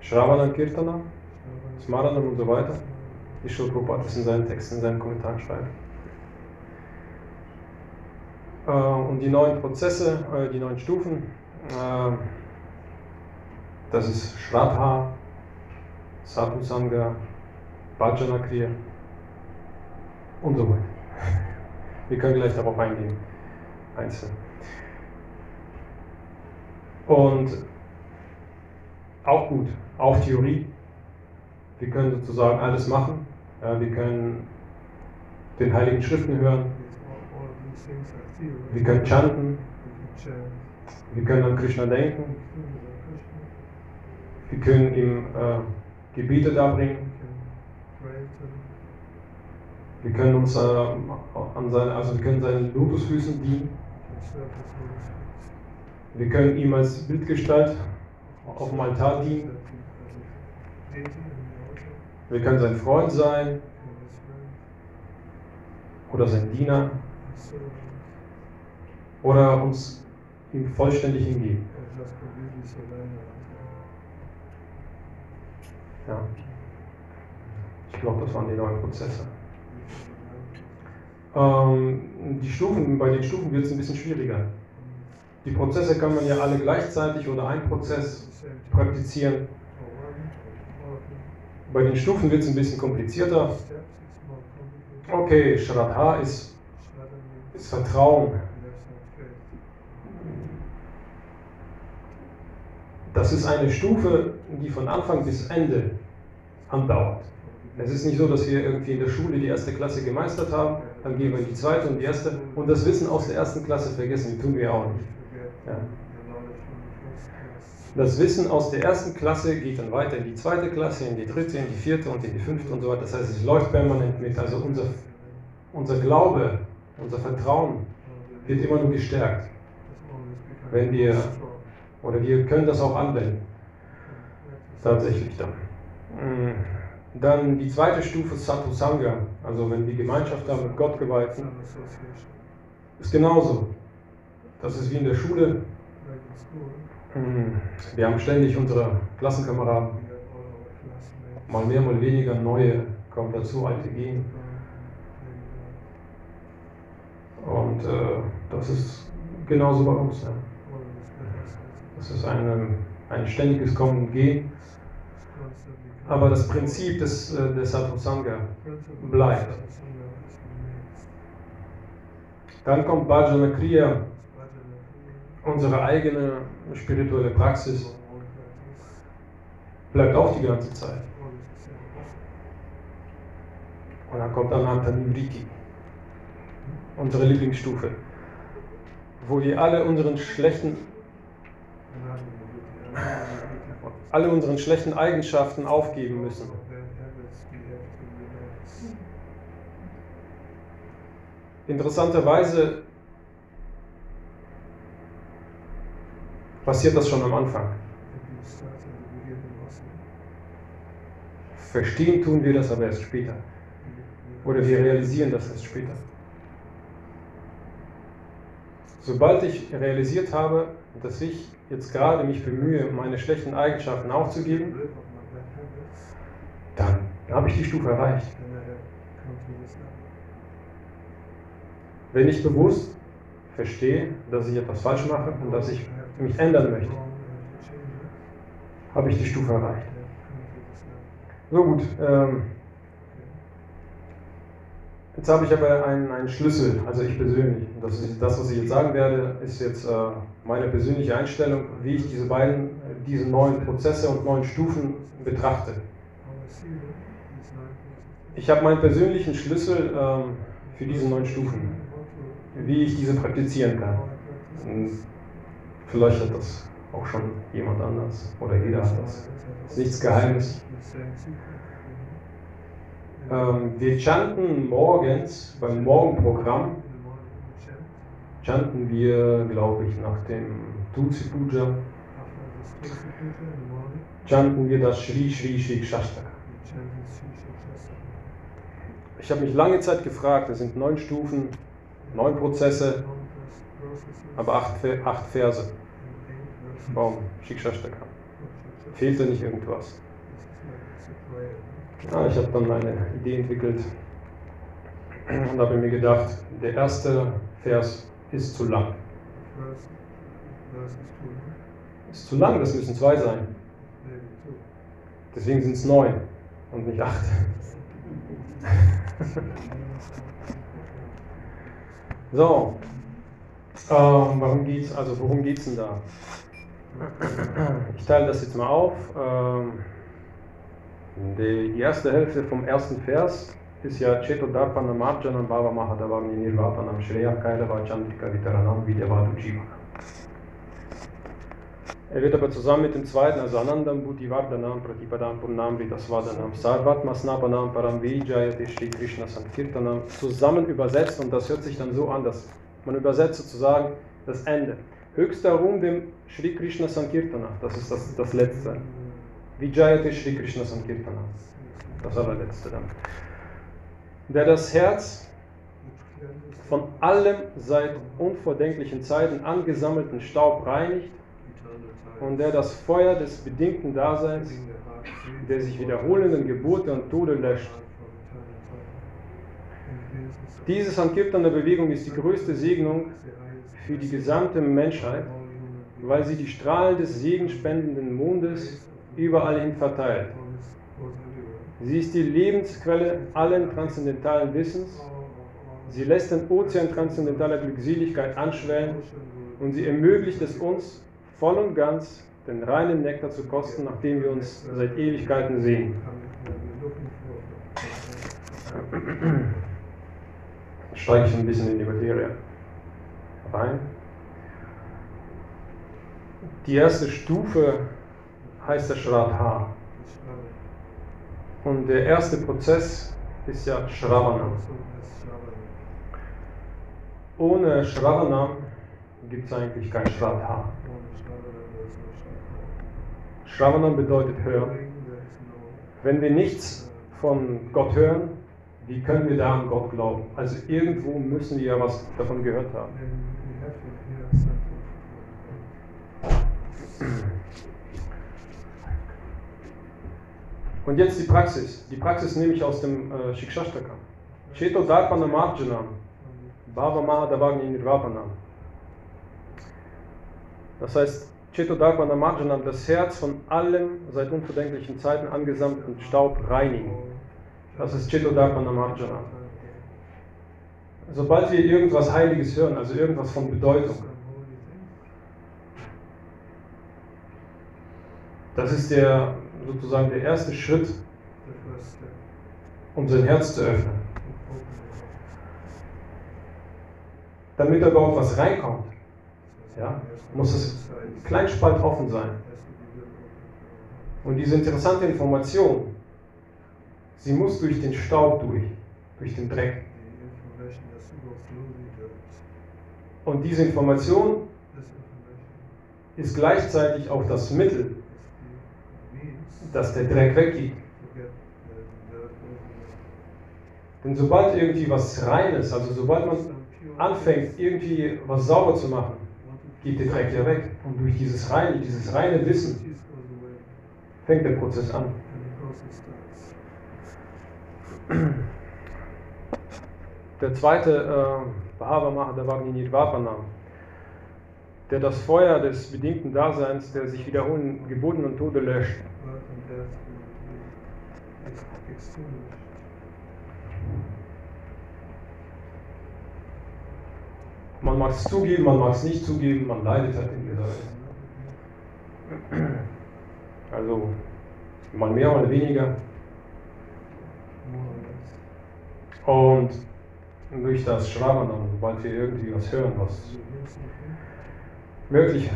Shravana Kirtana, Smaranam und so weiter, die Prabhupada das in seinen Texten, in seinen Kommentaren schreibt. Äh, und die neuen Prozesse, äh, die neuen Stufen, äh, das ist Shraddha, Sadhusanga, Bhajana Kriya und so weiter. Wir können gleich darauf eingehen, einzeln. Und auch gut, auch Theorie. Wir können sozusagen alles machen. Wir können den Heiligen Schriften hören. Wir können chanten. Wir können an Krishna denken. Wir können ihm äh, Gebete darbringen. Wir können uns äh, an seine, also wir können seinen Lotusfüßen dienen. Wir können ihm als Bildgestalt auf dem Altar dienen. Wir können sein Freund sein oder sein Diener oder uns ihm vollständig hingeben. Ja. Ich glaube, das waren die neuen Prozesse. Ähm, die Stufen, bei den Stufen wird es ein bisschen schwieriger. Die Prozesse kann man ja alle gleichzeitig oder ein Prozess praktizieren. Bei den Stufen wird es ein bisschen komplizierter. Okay, Shraddha ist, ist Vertrauen. Das ist eine Stufe, die von Anfang bis Ende andauert. Es ist nicht so, dass wir irgendwie in der Schule die erste Klasse gemeistert haben, dann gehen wir in die zweite und die erste und das Wissen aus der ersten Klasse vergessen, tun wir auch nicht. Ja. Das Wissen aus der ersten Klasse geht dann weiter in die zweite Klasse, in die dritte, in die vierte und in die fünfte und so weiter. Das heißt, es läuft permanent mit. Also unser, unser Glaube, unser Vertrauen wird immer nur gestärkt. Wenn wir, oder wir können das auch anwenden. Tatsächlich dann. Mm. Dann die zweite Stufe Sadhu Sangha, also wenn wir Gemeinschaft haben mit some association, ist genauso. Das ist wie in der Schule. Hm, Wir haben ständig unsere Klassenkameraden, mal mehr, mal weniger, neue kommen dazu, alte gehen. Und äh, das ist genauso bei uns. Ja. Das ist ein, ein ständiges Kommen und Gehen. Aber das Prinzip des, äh, des Sangha bleibt. Dann kommt Bhajana Kriya, unsere eigene spirituelle Praxis, bleibt auch die ganze Zeit. Und dann kommt Ananta Nivriti, unsere Lieblingsstufe, wo wir alle unseren schlechten, alle unseren schlechten Eigenschaften aufgeben müssen. Interessanterweise passiert das schon am Anfang. Verstehen tun wir das aber erst später. Oder wir realisieren das erst später. Sobald ich realisiert habe, dass ich jetzt gerade mich bemühe, meine schlechten Eigenschaften aufzugeben, dann habe ich die Stufe erreicht. Wenn ich bewusst verstehe, dass ich etwas falsch mache und dass ich mich ändern möchte, habe ich die Stufe erreicht. So gut. Ähm, jetzt habe ich aber einen, einen Schlüssel, also ich persönlich. Das, ist, das, was ich jetzt sagen werde, ist jetzt äh, meine persönliche Einstellung, wie ich diese beiden, diese neuen Prozesse und neuen Stufen betrachte. Ich habe meinen persönlichen Schlüssel ähm, für diese neuen Stufen, wie ich diese praktizieren kann. Und vielleicht hat das auch schon jemand anders oder jeder hat das. Ist nichts Geheimes. Ähm, wir chanten morgens beim Morgenprogramm, chanten wir, glaube ich, nach dem Tutsi Puja, chanten wir das Shri Shri Shri Shastaka. Ich habe mich lange Zeit gefragt, es sind neun Stufen, neun Prozesse, aber acht, acht Verse. Warum? Shikshashtaka. Fehlt da nicht irgendwas? Ja, ich habe dann eine Idee entwickelt und habe mir gedacht, der erste Vers ist zu lang. Ist zu lang, das müssen zwei sein. Deswegen sind es neun und nicht acht. So, ähm, warum geht's, also worum geht es denn da? Ich teile das jetzt mal auf. Ähm, die, erste Hälfte vom ersten Vers ist ja Cheto Darpanam Marjanam Bhava Mahadavam Nirvapanam Shreya Kailava Chandrika Vitaranam Vidyavadu Jiva. Er wird aber zusammen mit dem zweiten, also Anandam Buddhivardhanam Pratipadam Purnamrita Svadanam Sarvatma Snapanam Param Vijayate Shri Krishna Sankirtanam zusammen übersetzt und das hört sich dann so an, dass man übersetzt sozusagen das Ende. Höchster Ruhm dem Shri Krishna Sankirtana, das ist das, das letzte. Vijayate Shri Krishna Sankirtana, das allerletzte dann. Der das Herz von allem seit unvordenklichen Zeiten angesammelten Staub reinigt und der das Feuer des bedingten Daseins, der sich wiederholenden Geburten und Tode löscht. Diese Sankirtana-Bewegung ist die größte Segnung für die gesamte Menschheit, weil sie die Strahlen des segenspendenden Mondes überall hin verteilt. Sie ist die Lebensquelle allen transzendentalen Wissens. Sie lässt den Ozean transzendentaler Glückseligkeit anschwellen und sie ermöglicht es uns, voll und ganz den reinen Nektar zu kosten, nachdem wir uns seit Ewigkeiten sehen. Steige ich ein bisschen in die Materie rein. Die erste Stufe heißt der Shraddha. Und der erste Prozess ist ja Shravana. Ohne Shravana gibt es eigentlich kein Shraddha. Shravanam bedeutet hören. Wenn wir nichts von Gott hören, wie können wir da an Gott glauben? Also irgendwo müssen wir ja was davon gehört haben. Und jetzt die Praxis. Die Praxis nehme ich aus dem äh, Shikshashtaka. Cheto Darpana Marjanam. Bhava Mahadavagni Nirvapanam. Das heißt, Cheto Darpana Marjanam, das Herz von allem seit unverdenklichen Zeiten angesammelten Staub reinigen. Das ist Cheto Darpana Marjanam. Sobald wir irgendwas Heiliges hören, also irgendwas von Bedeutung, das ist der sozusagen der erste Schritt, um sein Herz zu öffnen. Damit da überhaupt was reinkommt, ja, muss es to be inside. klein Spalt offen sein. Und diese interessante Information, sie muss durch den Staub durch, durch den Dreck. Und diese Information ist gleichzeitig auch das Mittel, dass der Dreck weggeht. Denn sobald irgendwie was Reines, also sobald man anfängt, irgendwie was sauber zu machen, geht der Dreck ja weg. Und durch dieses reine, dieses reine Wissen fängt der Prozess an. Der zweite äh, Bhava Mahadavagni Nirvapanam, der das Feuer des bedingten Daseins, der sich wiederholen Geburten und Tode löscht. Birth and death will be ex- extinguished. Man mag es zugeben, man mag es nicht zugeben, man leidet halt in dieser Welt. Also mal mehr, mal weniger. Und durch das Schravanam, sobald wir irgendwie was hören, was wirklich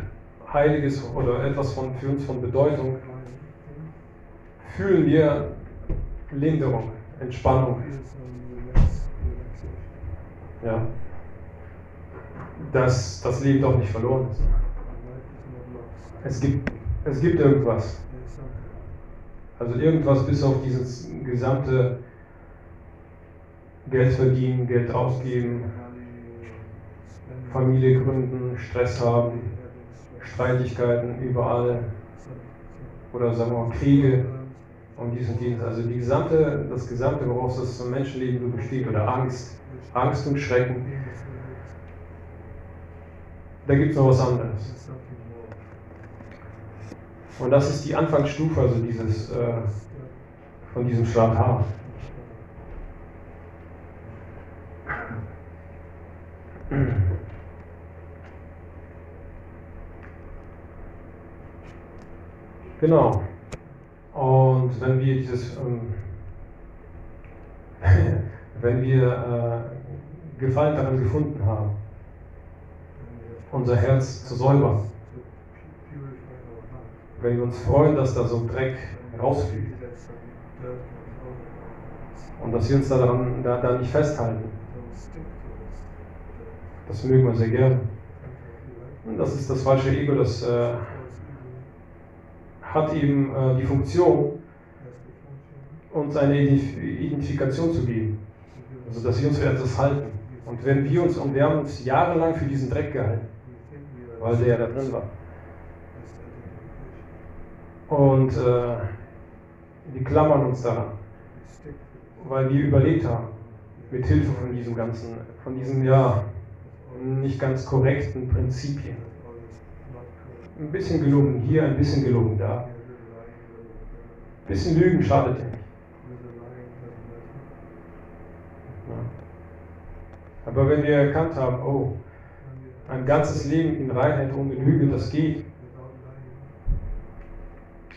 Heiliges oder etwas von, für uns von Bedeutung, fühlen wir Linderung, Entspannung. Ja. Dass das Leben doch nicht verloren ist. Es gibt, es gibt irgendwas. Also irgendwas bis auf dieses gesamte Geld verdienen, Geld ausgeben, Familie gründen, Stress haben. Streitigkeiten überall oder sagen wir mal Kriege problems. und dies und jenes. Also die gesamte, das gesamte, woraus das Menschenleben so besteht oder Angst, Angst und Schrecken, da gibt es noch was anderes. Und das ist die Anfangsstufe, also dieses, äh, von diesem Schrat Genau. Und wenn wir dieses, ähm, wenn wir äh, Gefallen daran gefunden haben, unser Herz zu säubern, wenn wir uns freuen, dass da so ein Dreck rausfliegt und dass wir uns daran, da, da nicht festhalten, das mögen wir sehr gerne. Und das ist das falsche Ego, das äh, hat eben äh, die Funktion, uns eine Identif Identifikation zu geben. Also, dass wir uns für etwas halten. Und wenn wir uns, und wir haben uns jahrelang für diesen Dreck gehalten, weil der ja da drin war. Und äh, wir klammern uns daran, weil wir überlebt haben, mit Hilfe von diesem ganzen, von diesen, ja, nicht ganz korrekten Prinzipien. Ein bisschen gelogen hier, ein bisschen gelogen da. Ein bisschen Lügen schadet ja nicht. Aber wenn wir erkannt haben, oh, ein ganzes Leben in Reinheit ohne Lüge, das geht,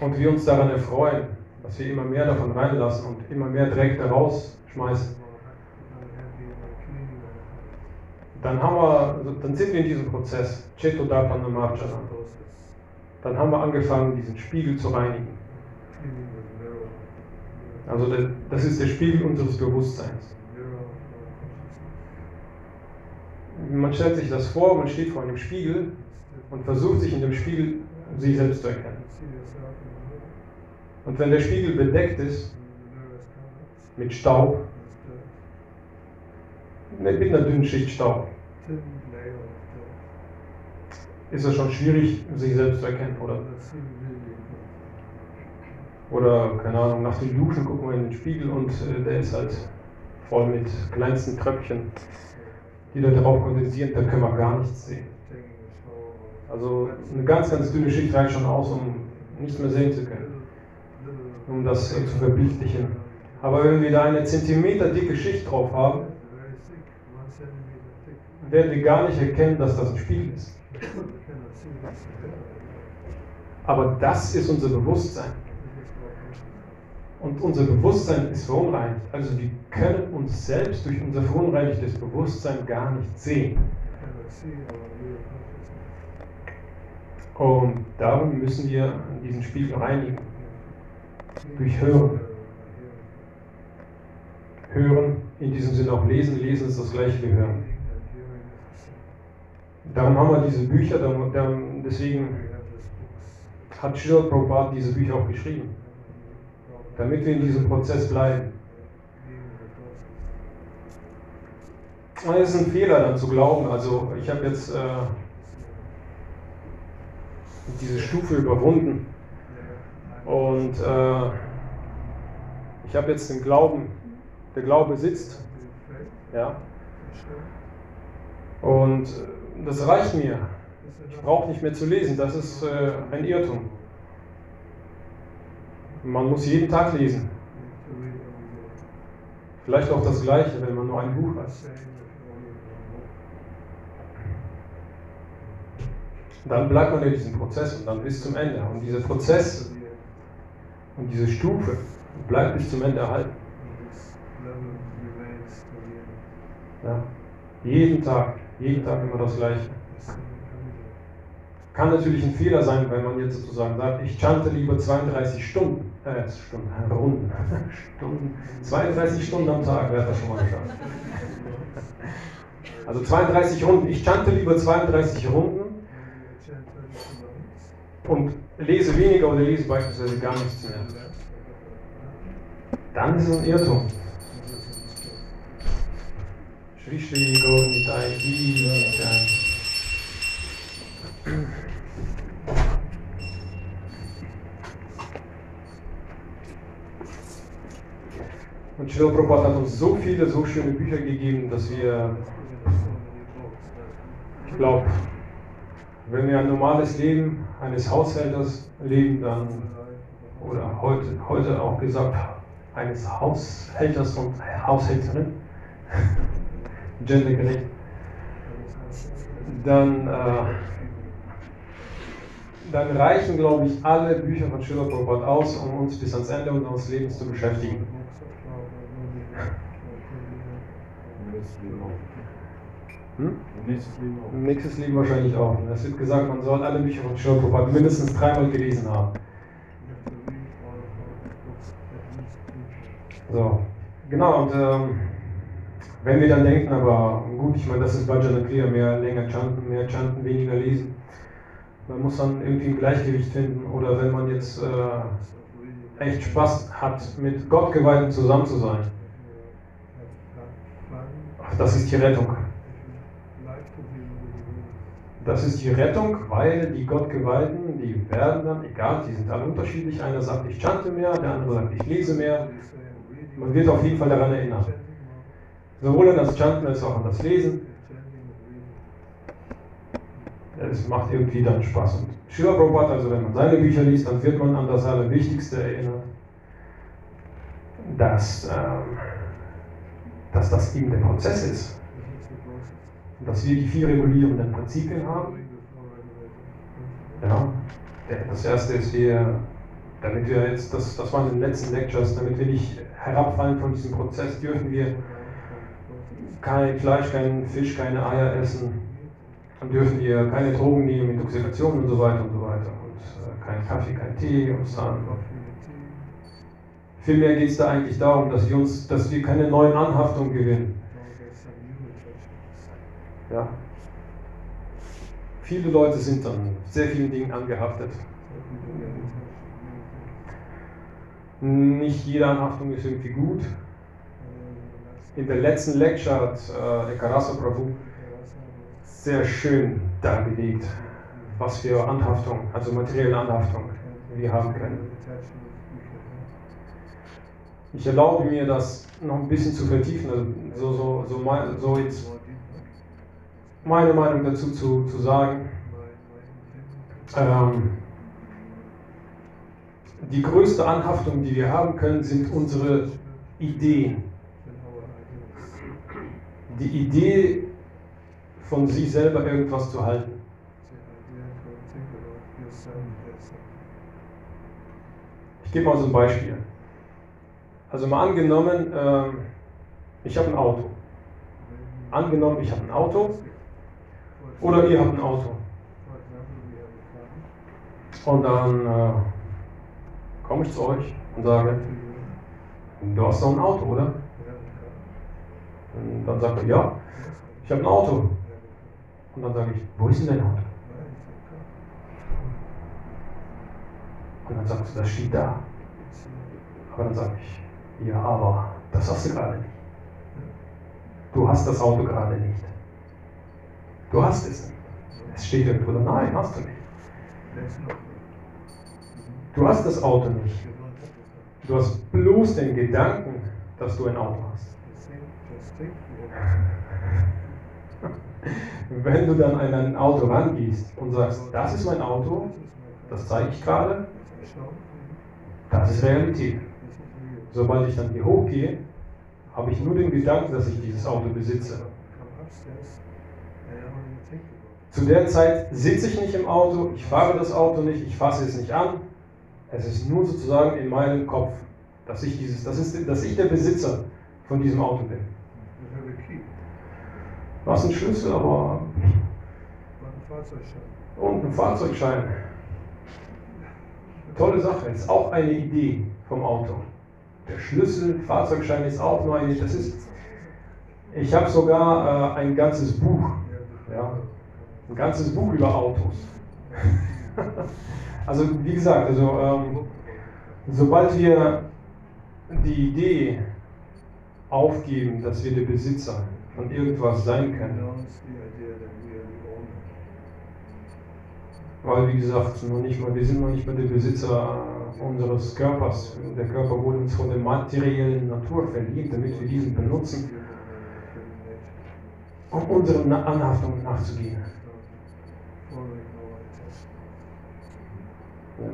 und wir uns daran erfreuen, dass wir immer mehr davon reinlassen und immer mehr Dreck da rausschmeißen, dann, haben wir, also dann sind wir in diesem Prozess, Chetodapanamarjana. Dann haben wir angefangen, diesen Spiegel zu reinigen. Also das ist der Spiegel unseres Bewusstseins. Man stellt sich das vor, man steht vor einem Spiegel und versucht sich in dem Spiegel sich selbst zu erkennen. Und wenn der Spiegel bedeckt ist, mit Staub, mit einer dünnen Schicht Staub, ist es schon schwierig, sich selbst zu erkennen, oder? Oder, keine Ahnung, nach dem Duschen gucken wir in den Spiegel und äh, der ist halt voll mit kleinsten Tröpfchen, die da drauf kondensieren, da können wir gar nichts sehen. Also eine ganz, ganz dünne Schicht reicht schon aus, um nichts mehr sehen zu können, um das äh, zu verbildlichen. Aber wenn wir da eine Zentimeter dicke Schicht drauf haben, werden wir gar nicht erkennen, dass das ein Spiegel ist. Aber das ist unser Bewusstsein. Und unser Bewusstsein ist verunreinigt. Also wir können uns selbst durch unser verunreinigtes Bewusstsein gar nicht sehen. Und darum müssen wir diesen Spiegel reinigen. Durch Hören. Hören, in diesem Sinne auch lesen. Lesen ist das gleiche wie hören. Darum haben wir diese Bücher, deswegen hat Srila Prabhupada diese Bücher auch geschrieben, damit wir in diesem Prozess bleiben. Es ist ein Fehler dann zu glauben, also ich habe jetzt äh, diese Stufe überwunden. Und äh, ich habe jetzt den Glauben, der Glaube sitzt, ja, und äh, das reicht mir. Ich brauche nicht mehr zu lesen, das ist äh, ein Irrtum. Man muss jeden Tag lesen. Vielleicht auch das Gleiche, wenn man nur ein Buch hat. Dann bleibt man in diesem Prozess und dann bis zum Ende. Und dieser Prozess und diese Stufe bleibt bis zum Ende erhalten. Ja. Jeden Tag, jeden Tag immer das Gleiche. Kann natürlich ein Fehler sein, wenn man jetzt sozusagen sagt, ich chante lieber 32 Stunden, äh, Stunden, äh, Runden, Stunden, 32 Stunden am Tag, wer hat das schon mal geschafft? Also 32 Runden, ich chante lieber 32 Runden und lese weniger oder lese beispielsweise gar nichts mehr. Dann ist es ein Irrtum. Shri Shri Gaurnitai Ki Jai. Und Srila Prabhupada hat uns so viele, so schöne Bücher gegeben, dass wir, ich glaube, wenn wir ein normales Leben eines Haushälters leben, dann, oder heute, heute auch gesagt, eines Haushälters und Haushälterin, gendergerecht, dann, äh, dann reichen, glaube ich, alle Bücher von Srila Prabhupada aus, um uns bis ans Ende unseres Lebens zu beschäftigen. Hm? Nächstes Leben wahrscheinlich auch. Es wird gesagt, man soll alle Bücher von Srila Prabhupada mindestens dreimal gelesen haben. So, genau, und ähm, wenn wir dann denken, aber gut, ich meine, das ist Bhajan Kriya, mehr länger chanten, mehr chanten, weniger lesen. Man muss dann irgendwie ein Gleichgewicht finden. Oder wenn man jetzt äh, echt Spaß hat, mit Gottgeweihten zusammen zu sein, das ist die Rettung. Das ist die Rettung, weil die Gottgeweihten, die werden dann, egal, die sind alle unterschiedlich. Einer sagt, ich chante mehr, der andere sagt, ich lese mehr. Man wird auf jeden Fall daran erinnern. Sowohl an das Chanten als auch an das Lesen. Es macht irgendwie dann Spaß. Und Srila Prabhupada, also wenn man seine Bücher liest, dann wird man an das Allerwichtigste erinnert, dass, ähm, dass das eben der Prozess ist. Dass wir die vier regulierenden Prinzipien haben. Ja. Das erste ist, wir, damit wir jetzt, das, das waren in den letzten Lectures, damit wir nicht herabfallen von diesem Prozess, dürfen wir kein Fleisch, kein Fisch, keine Eier essen. Dann dürfen wir keine Drogen nehmen, Intoxikation und so weiter und so weiter. Und äh, kein Kaffee, kein Tee und so Vielmehr geht es da eigentlich darum, dass wir uns, dass wir keine neuen Anhaftungen gewinnen. Ja. Viele Leute sind dann sehr vielen Dingen angehaftet. Nicht jede Anhaftung ist irgendwie gut. In der letzten Lecture hat äh, Ekarasa Prabhu sehr schön dargelegt, was für Anhaftung, also materielle Anhaftung wir haben können. Ich erlaube mir das noch ein bisschen zu vertiefen, also so, so, so, so jetzt meine Meinung dazu zu, zu sagen. Ähm, die größte Anhaftung, die wir haben können, sind unsere Ideen. Die Idee, von sich selber irgendwas zu halten. Ich gebe mal so ein Beispiel. Also mal angenommen, ähm, ich habe ein Auto. Angenommen, ich habe ein Auto oder ihr habt ein Auto. Und dann äh, komme ich zu euch und sage, du hast doch ein Auto, oder? Und dann sagt er, ja, ich habe ein Auto. Und dann sage ich, wo ist denn dein Auto? Und dann sagst du, das steht da. Aber dann sage ich, ja, aber das hast du gerade nicht. Du hast das Auto gerade nicht. Du hast es nicht. Es steht irgendwo da, nein, hast du nicht. Du hast das Auto nicht. Du hast bloß den Gedanken, dass du ein Auto hast. Wenn du dann an ein Auto rangehst und sagst, das ist mein Auto, das zeige ich gerade, das ist Realität. Sobald ich dann hier hochgehe, habe ich nur den Gedanken, dass ich dieses Auto besitze. Zu der Zeit sitze ich nicht im Auto, ich fahre das Auto nicht, ich fasse es nicht an. Es ist nur sozusagen in meinem Kopf, dass ich, dieses, dass ich der Besitzer von diesem Auto bin. Was ein Schlüssel, aber. Und ein Fahrzeugschein. Tolle Sache, ist auch eine Idee vom Auto. Der Schlüssel, Fahrzeugschein ist auch nur eine. Das ist. Ich habe sogar äh, ein ganzes Buch. Ja, ein ganzes Buch über Autos. also wie gesagt, also ähm, sobald wir die Idee aufgeben, dass wir der Besitzer von irgendwas sein können, weil wie gesagt, noch nicht mal, wir sind noch nicht mal der Besitzer unseres Körpers. Der Körper wurde uns von der materiellen Natur verliehen, damit wir diesen benutzen, um unseren Anhaftungen nachzugehen. Ja.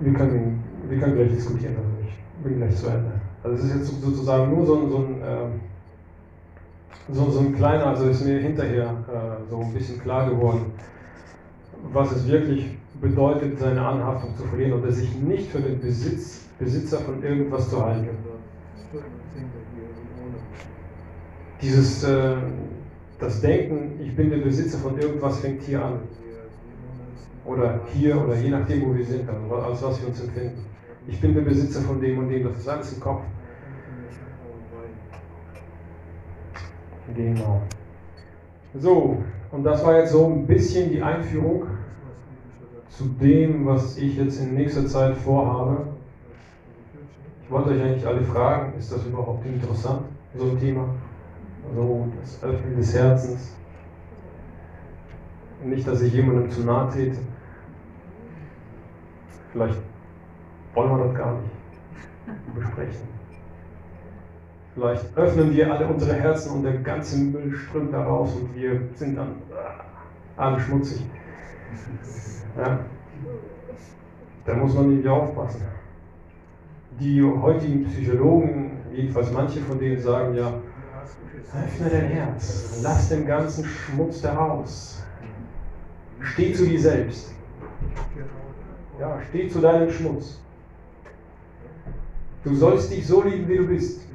Wir können, wir können gleich diskutieren, also ich bin gleich zu Ende. Also es ist jetzt sozusagen nur so ein, so ein, äh, so, so ein kleiner, also ist mir hinterher äh, so ein bisschen klar geworden, was es wirklich bedeutet, seine Anhaftung zu verlieren oder sich nicht für den Besitz, Besitzer von irgendwas zu halten. Dieses, äh, das Denken, ich bin der Besitzer von irgendwas, fängt hier an. Oder hier oder je nachdem, wo wir sind, also als was wir uns empfinden. Ich bin der Besitzer von dem und dem, das ist alles im Kopf. Genau. So, und das war jetzt so ein bisschen die Einführung zu dem, was ich jetzt in nächster Zeit vorhabe. Ich wollte euch eigentlich alle fragen, ist das überhaupt interessant, so ein Thema? So, das Öffnen des Herzens. Nicht, dass ich jemandem zu nahe trete. Vielleicht wollen wir das gar nicht besprechen. Vielleicht öffnen wir alle unsere Herzen und der ganze Müll strömt da raus und wir sind dann äh, alle schmutzig. Ja. Da muss man nämlich aufpassen. Die heutigen Psychologen, jedenfalls manche von denen sagen ja, öffne dein Herz, lass den ganzen Schmutz da raus. Steh zu dir selbst. Ja, steh zu deinem Schmutz. Du sollst dich so lieben, wie du bist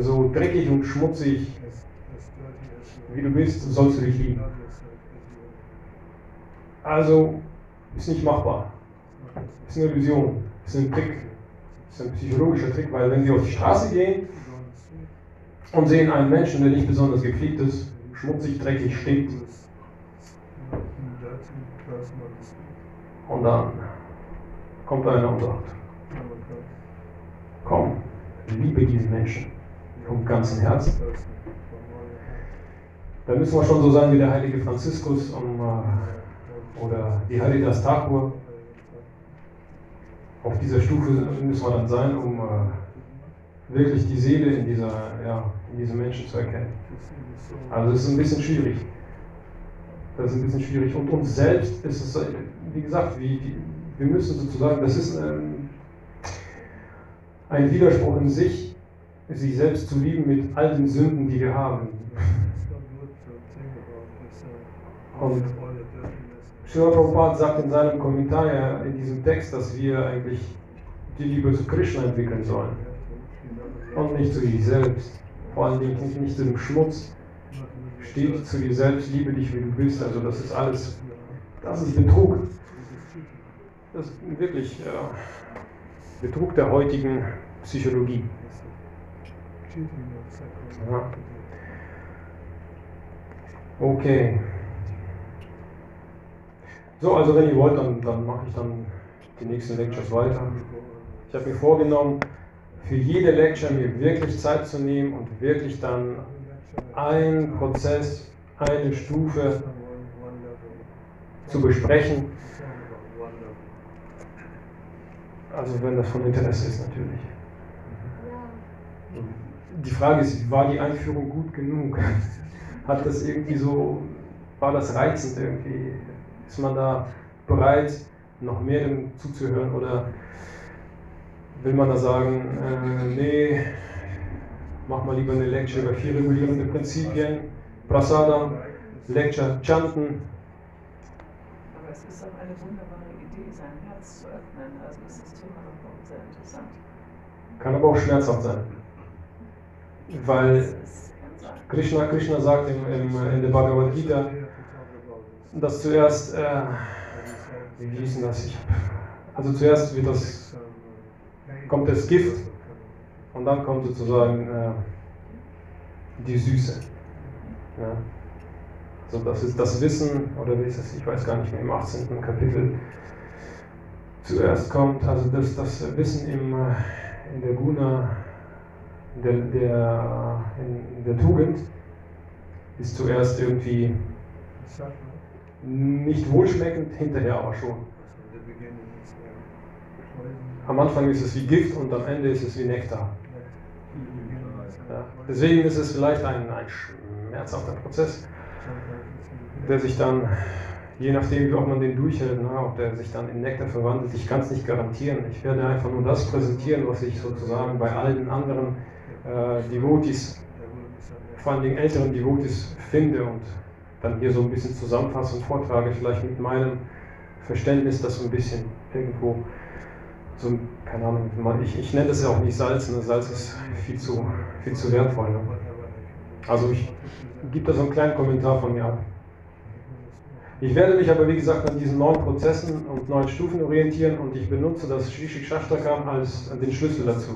so dreckig und schmutzig wie du bist, sollst du dich lieben. Also ist nicht machbar. Ist eine Illusion, ist ein Trick, ist ein psychologischer Trick, weil wenn wir auf die Straße gehen und sehen einen Menschen, der nicht besonders gepflegt ist, schmutzig, dreckig, stinkt, und dann kommt einer und sagt, komm, liebe diese Menschen vom ganzen Herzen. Da müssen wir schon so sein wie der heilige Franziskus um, äh, oder die heilige Astapur. Auf dieser Stufe müssen wir dann sein, um äh, wirklich die Seele in, dieser, ja, in diesem Menschen zu erkennen. Also es ist ein bisschen schwierig. Das ist ein bisschen schwierig. Und uns selbst ist es, wie gesagt, wie, wir müssen sozusagen, das ist ein, ein Widerspruch in sich, sich selbst zu lieben mit all den Sünden, die wir haben. Und Srila Prabhupada sagt in seinem Kommentar in diesem Text, dass wir eigentlich die Liebe zu Krishna entwickeln sollen und nicht zu sich selbst. Vor allen Dingen nicht zu dem Schmutz. Steht zu dir selbst, liebe dich, wie du bist. Also das ist alles, das ist Betrug. Das ist wirklich äh, Betrug der heutigen Psychologie. Ja. Okay. So, also wenn ihr wollt, dann, dann mache ich dann die nächsten Lectures weiter. Ich habe mir vorgenommen, für jede Lecture mir wirklich Zeit zu nehmen und wirklich dann einen Prozess, eine Stufe zu besprechen. Also wenn das von Interesse ist natürlich. Die Frage ist, war die Einführung gut genug? Hat das irgendwie so, war das reizend irgendwie? Ist man da bereit, noch mehr dem zuzuhören oder will man da sagen, äh, nee, mach mal lieber eine Lecture über vier regulierende Prinzipien, Prasada, Lecture Chanten. Aber es ist auch eine wunderbare Idee, sein Herz zu öffnen. Also ist das Thema noch sehr interessant. Kann aber auch schmerzhaft sein. Weil Krishna, Krishna sagt im, im, in der Bhagavad Gita, dass zuerst, äh, wie hieß denn das? Ich, also zuerst wird das, kommt das Gift und dann kommt sozusagen äh, die Süße. Ja. Also das ist das Wissen, oder wie ist es, ich weiß gar nicht mehr, im 18. Kapitel zuerst kommt, also das, das Wissen im, äh, in der Guna, der, der, in der Tugend, ist zuerst irgendwie nicht wohlschmeckend, hinterher aber schon. Am Anfang ist es wie Gift und am Ende ist es wie Nektar. Ja. Deswegen ist es vielleicht ein, ein schmerzhafter Prozess, der sich dann, je nachdem, wie auch man den durchhält, ne, ob der sich dann in Nektar verwandelt, ich kann es nicht garantieren. Ich werde einfach nur das präsentieren, was ich sozusagen bei allen anderen äh, Devotis, vor allem den älteren Devotis, finde und dann hier so ein bisschen zusammenfasse und vortrage, vielleicht mit meinem Verständnis, das so ein bisschen irgendwo so, keine Ahnung, ich, ich nenne das ja auch nicht Salz, ne? Salz ist viel zu, viel zu wertvoll. Ne? Also ich gebe da so einen kleinen Kommentar von mir ab. Ich werde mich aber, wie gesagt, an diesen neuen Prozessen und neuen Stufen orientieren und ich benutze das Shishik Shashtakam als den Schlüssel dazu.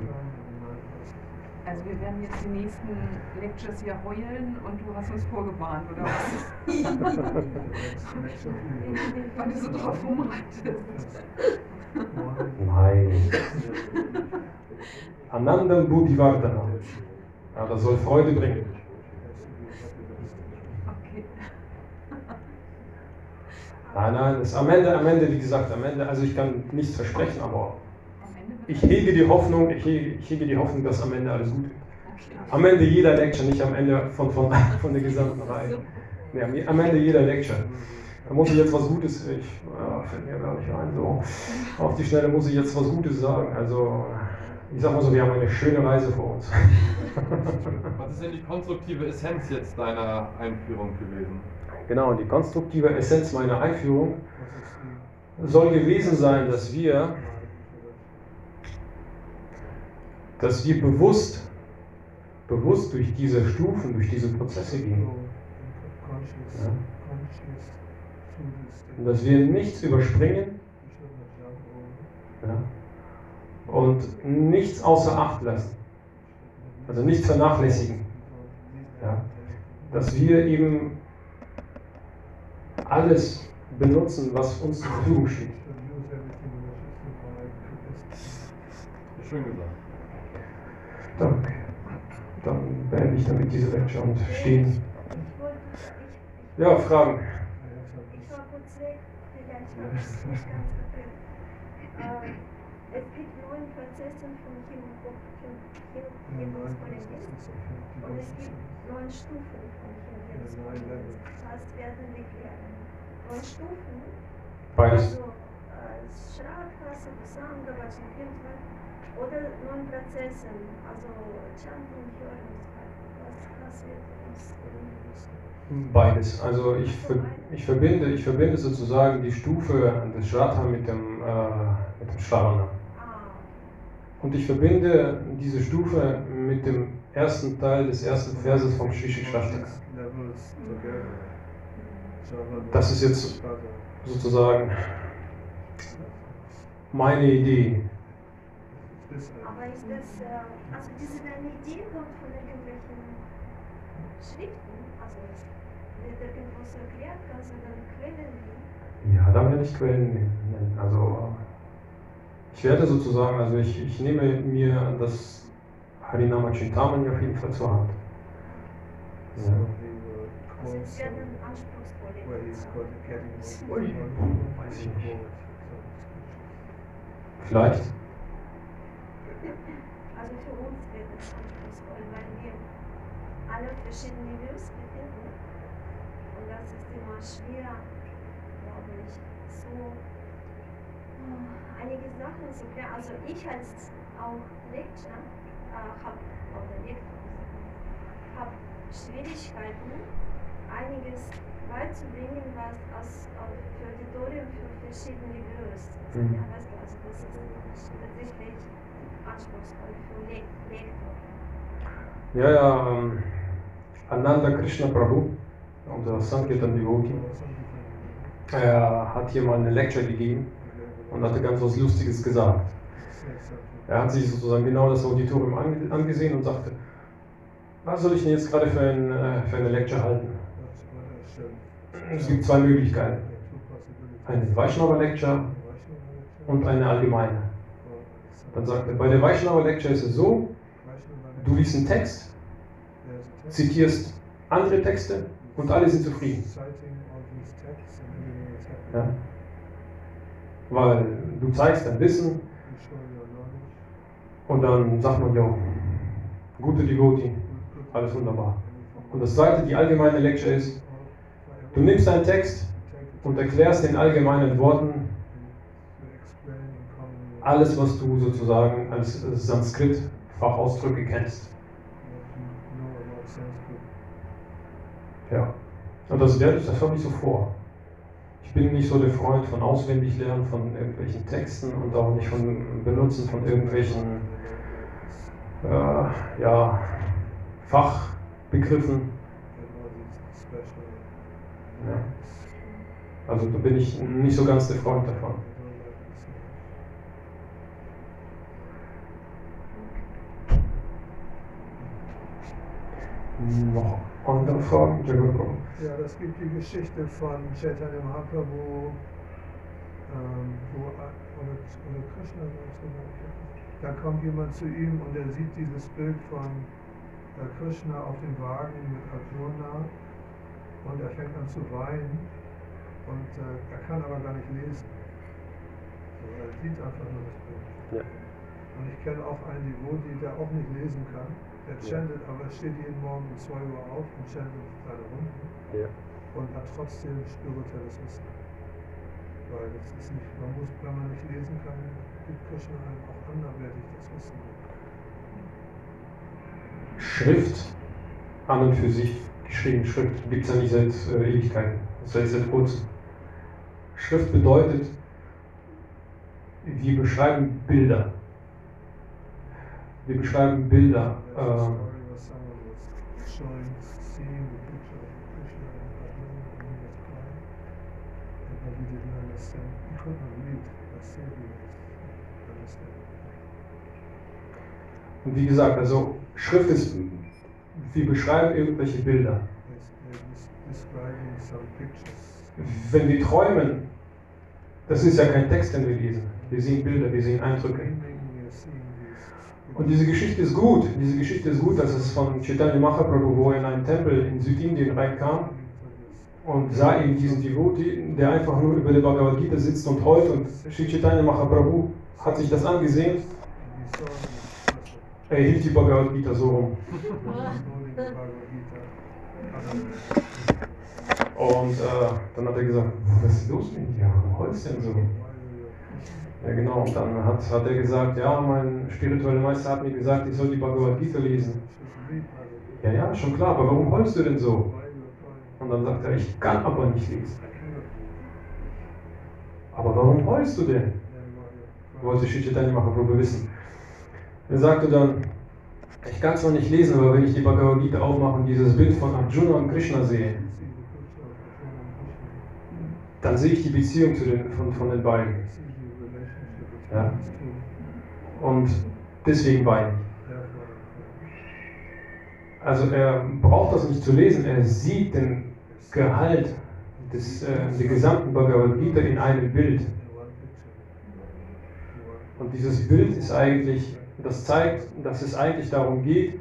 Also wir werden jetzt die nächsten Lectures hier heulen und du hast uns vorgewarnt, oder was? Weil du so drauf rumreitest. Nein. Anandam Buddhivardhana. Ja, das soll Freude bringen. Okay. Nein, nein, das am Ende, am Ende, wie gesagt, am Ende, also ich kann nichts versprechen, aber ich hege die Hoffnung, ich hege, ich hege die Hoffnung, dass am Ende alles gut wird. Am Ende jeder Lecture, nicht am Ende von, von, von der gesamten Reihe. Nee, am Ende jeder Lecture. Da muss ich jetzt was Gutes, ich ja, fällt mir gar nicht ein, so auf die Schnelle muss ich jetzt was Gutes sagen. Also ich sag mal so, wir haben eine schöne Reise vor uns. Was ist denn die konstruktive Essenz jetzt deiner Einführung gewesen? Genau, die konstruktive Essenz meiner Einführung soll gewesen sein, dass wir, dass wir bewusst, bewusst durch diese Stufen, durch diese Prozesse gehen. Ja. Und dass wir nichts überspringen ja, und nichts außer Acht lassen. Also nichts vernachlässigen. Ja, dass wir eben alles benutzen, was uns zur Verfügung steht. Schön gesagt. Danke. Dann beende ich damit diese Lecture und stehen. Ich wollte, ich, Ja, Fragen? ich war kurz weg, vielleicht habe ich es nicht ganz. Äh, es gibt neun Prozesse von Hirnhormonismus und es gibt neun Stufen von Hirnhormonismus. Das werden wir klären. Beides. also äh, oder also Hören, was, wird uns Beides. Also ich, ich, verbinde, ich verbinde sozusagen die Stufe des Shraddha mit dem, äh, mit dem Shravana. Ah, Und ich verbinde diese Stufe mit dem ersten Teil des ersten Verses vom Shishikshashtaka. Das ist jetzt sozusagen meine Idee. Aber ist das, äh, also diese deine Idee kommt von irgendwelchen Schriften? Also wird irgendwas erklärt, kannst du dann Quellen nehmen? Ja, da werde ich Quellen nennen. Also ich werde sozusagen, also ich, ich nehme mir das Harinama Chintamani auf jeden Fall zur Hand. Ja. Also es werden anspruchsvolle. Ui, weiß ich nicht. Vielleicht. Also für uns wird es anspruchsvoll, weil wir alle verschiedene Niveaus befinden. Und das ist immer schwer, glaube ich, so äh, einige Sachen zu klären. Also ich als auch Lecturer äh, habe, oder Lektor, habe Schwierigkeiten, einiges beizubringen, was aus, für Auditorium für verschiedene Niveaus. Also, Mhm. ja, weißt du, also das ist tatsächlich anspruchsvoll für Le Lektor. Ja, ja, ähm, Ananda Krishna Prabhu, unser Sankirtan Devotee, er hat hier mal eine Lecture gegeben und hatte ganz was Lustiges gesagt. Er hat sich sozusagen genau das Auditorium ange angesehen und sagte, was soll ich denn jetzt gerade für, ein, äh, für eine Lecture halten? Es gibt zwei Möglichkeiten. Eine Vaishnava Lecture und eine allgemeine. Dann sagt er, bei der Vaishnava Lecture ist es so, du liest einen Text, zitierst andere Texte und alle sind zufrieden. Ja? Weil du zeigst dein Wissen und dann sagt man, ja, gute Devotee, alles wunderbar. Und das zweite, die allgemeine Lecture ist, du nimmst einen Text und erklärst in allgemeinen Worten alles, was du sozusagen als Sanskrit-Fachausdrücke kennst. Ja. Und das das habe ich so vor. Ich bin nicht so der Freund von Auswendiglernen von irgendwelchen Texten und auch nicht von Benutzen von irgendwelchen äh, ja, Fachbegriffen. Ja. Also da bin ich nicht so ganz der Freund davon. Noch andere Fragen? Ja, das gibt die Geschichte von Chaitanya Mahaprabhu, ähm, wo, oder, oder Krishna, nicht. da kommt jemand zu ihm und er sieht dieses Bild von äh, Krishna auf dem Wagen mit Arjuna und er fängt an zu weinen und äh, er kann aber gar nicht lesen. So, er sieht einfach nur das Bild. Ja. Und ich kenne auch einen Devotee, der auch nicht lesen kann. Der Ja. chantet, aber steht jeden Morgen um 2 Uhr auf und chantet seine Runden Ja. und hat trotzdem spirituelles Wissen. Weil das ist nicht, man muss, wenn man nicht lesen kann, gibt Krishna einem auch anderweitig das Wissen. Schrift an und für sich, geschriebene Schrift, gibt es ja nicht seit äh, Ewigkeiten, seit, seit kurzem. Schrift bedeutet, wir beschreiben Bilder. Wir beschreiben Bilder. Understanding. und wie gesagt, also Schrift ist, wir beschreiben irgendwelche Bilder. Wenn wir träumen, das ist ja kein Text, den wir lesen. Wir sehen Bilder, wir sehen Eindrücke. Und diese Geschichte ist gut. Diese Geschichte ist gut. Das ist von Chaitanya Mahaprabhu, wo er in einen Tempel in Südindien reinkam und sah eben diesen Devoti, der einfach nur über der Bhagavad Gita sitzt und heult. Und Sri Chaitanya Mahaprabhu hat sich das angesehen. Er hielt die Bhagavad Gita so rum. Und äh, dann hat er gesagt, was ist los mit dir? Warum heulst du denn so? Ja genau, und dann hat, hat er gesagt, ja, mein spiritueller Meister hat mir gesagt, ich soll die Bhagavad Gita lesen. Ja, ja, schon klar, aber warum heulst du denn so? Und dann sagt er, ich kann aber nicht lesen. Aber warum heulst du denn? Wollte Shichitani Mahaprabhu wissen. Er sagte dann, ich kann zwar nicht lesen, aber wenn ich die Bhagavad Gita aufmache und dieses Bild von Arjuna und Krishna sehe, dann sehe ich die Beziehung zu den, von, von den beiden. Ja. Und deswegen weine. Also er braucht das nicht zu lesen, er sieht den Gehalt des, äh, der gesamten Bhagavad Gita in einem Bild. Und dieses Bild ist eigentlich, das zeigt, dass es eigentlich darum geht,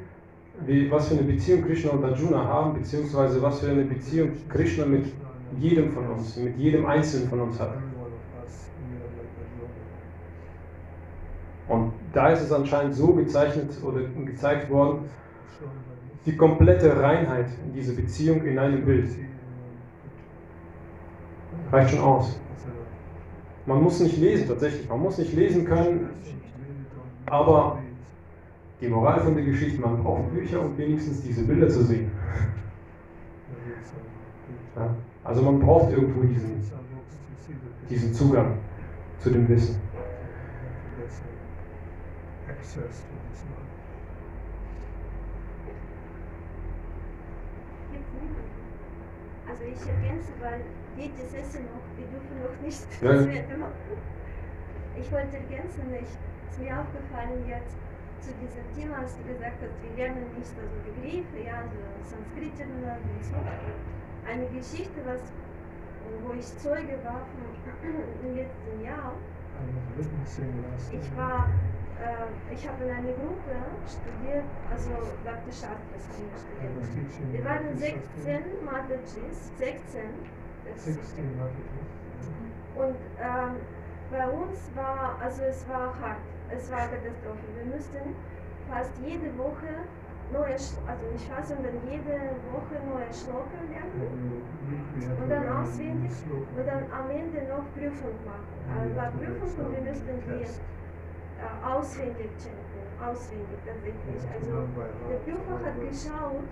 wie, was für eine Beziehung Krishna und Arjuna haben, beziehungsweise was für eine Beziehung Krishna mit jedem von uns, mit jedem Einzelnen von uns hat. Und da ist es anscheinend so gezeichnet oder gezeigt worden, die komplette Reinheit in diese Beziehung in einem Bild. Reicht schon aus. Man muss nicht lesen, tatsächlich. Man muss nicht lesen können, aber die Moral von der Geschichte, man braucht Bücher, um wenigstens diese Bilder zu sehen. Ja, also man braucht irgendwo diesen, diesen Zugang zu dem Wissen. Also ich ergänze, weil geht das Essen noch, wir dürfen noch nicht Ja. Ich wollte ergänzen, ich, ist mir aufgefallen jetzt zu diesem Thema, als du gesagt hast, wir lernen nicht also Begriffe, ja, also Sanskrit lernen und so. Eine Geschichte, was, wo ich Zeuge war vom im letzten Jahr. Ich war, äh, ich habe in einer Gruppe studiert, also Bhakti Shastras studiert. Wir waren 16 Matajis, 16. Das ist- Und ähm, bei uns war, also es war hart, es war Katastrophe. Wir mussten fast jede Woche neue, also nicht fast, sondern jede Woche neue Schlocken lernen und dann auswendig und dann am Ende noch Prüfung machen. Also war Prüfung und wir mussten die äh, auswendig checken, auswendig tatsächlich. Also der Prüfer hat geschaut,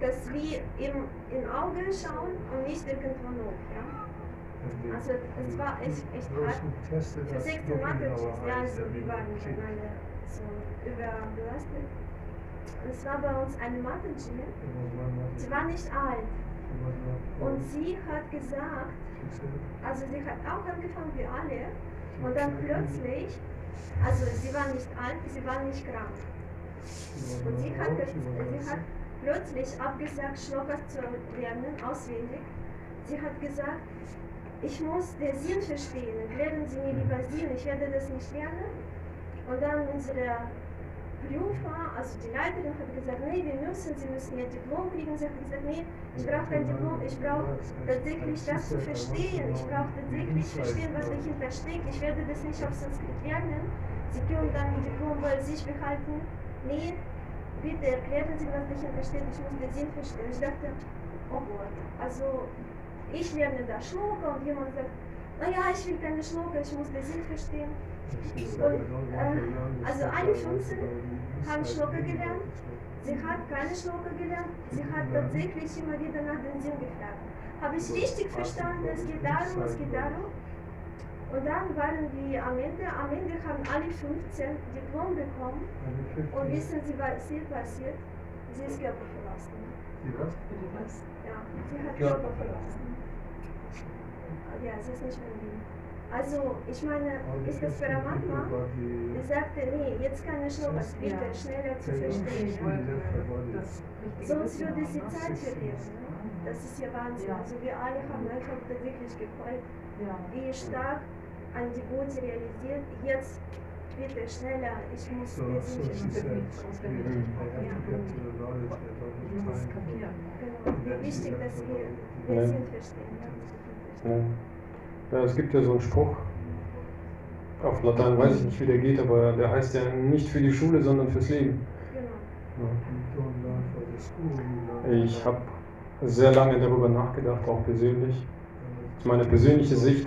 dass wir im, in Auge schauen und nicht irgendwo noch. Ja? Also es war echt, echt hart. Für 16 Mathe, ja, also wir waren miteinander so überbelastet. Es war bei uns eine mathe sie war nicht alt. Und sie hat gesagt, also sie hat auch angefangen wie alle. Und dann plötzlich, also sie war nicht alt, sie war nicht krank. Und sie hat, sie hat plötzlich abgesagt, Schlokas zu lernen, auswendig. Sie hat gesagt, ich muss den Sinn verstehen. Erklären Sie mir lieber Sinn, ich werde das nicht lernen. Und dann unsere Prüfer, also die Leiterin hat gesagt, nee, wir müssen, Sie müssen Ihr Diplom kriegen. Sie hat gesagt, nee, ich brauche kein Diplom, ich brauche tatsächlich das zu verstehen. Ich brauche tatsächlich verstehen, was dahinter steckt. Ich werde das nicht auf Sanskrit lernen. Sie können dann ein Diplom bei sich behalten. Nee, bitte erklären Sie, was dahinter steht. Ich muss den Sinn verstehen. Ich dachte, oh Gott, also ich lerne da Schloka und jemand sagt, naja, ich will keine Schloka, ich muss den Sinn verstehen. Und, äh, also alle 15 haben Schloka gelernt. Sie hat keine Schloka gelernt, sie hat tatsächlich immer wieder nach dem Sinn gefragt. Habe ich richtig verstanden, es geht darum, es geht darum. Und dann waren wir am Ende, am Ende haben alle 15 Diplom bekommen. Und wissen Sie, was hier passiert? Sie ist Körper verlassen. Bitte was? Ja, sie hat. Körper verlassen. Ja, sie ist nicht mehr Wien. Also, ich meine, ist das Paramatma? Sie sagte, nee, jetzt kann ich noch was bitte Ja. schneller zu verstehen. Sonst würde sie? Zeit verlieren. Ne? Das ist ja Wahnsinn. Also wir alle haben einfach tatsächlich gefolgt, wie stark ein Devoti realisiert, jetzt bitte schneller, ich muss, So, so she said, auswendig. they have to get to the knowledge that all Du the musst es time. kapieren. Genau, wie wichtig das wir, wir sind verstehen. Ja. Es gibt ja so einen Spruch, auf Latein weiß ich nicht, wie der geht, aber der heißt ja nicht für die Schule, sondern fürs Leben. Genau. Ja. Ich habe sehr lange darüber nachgedacht, auch persönlich. Meine persönliche Sicht.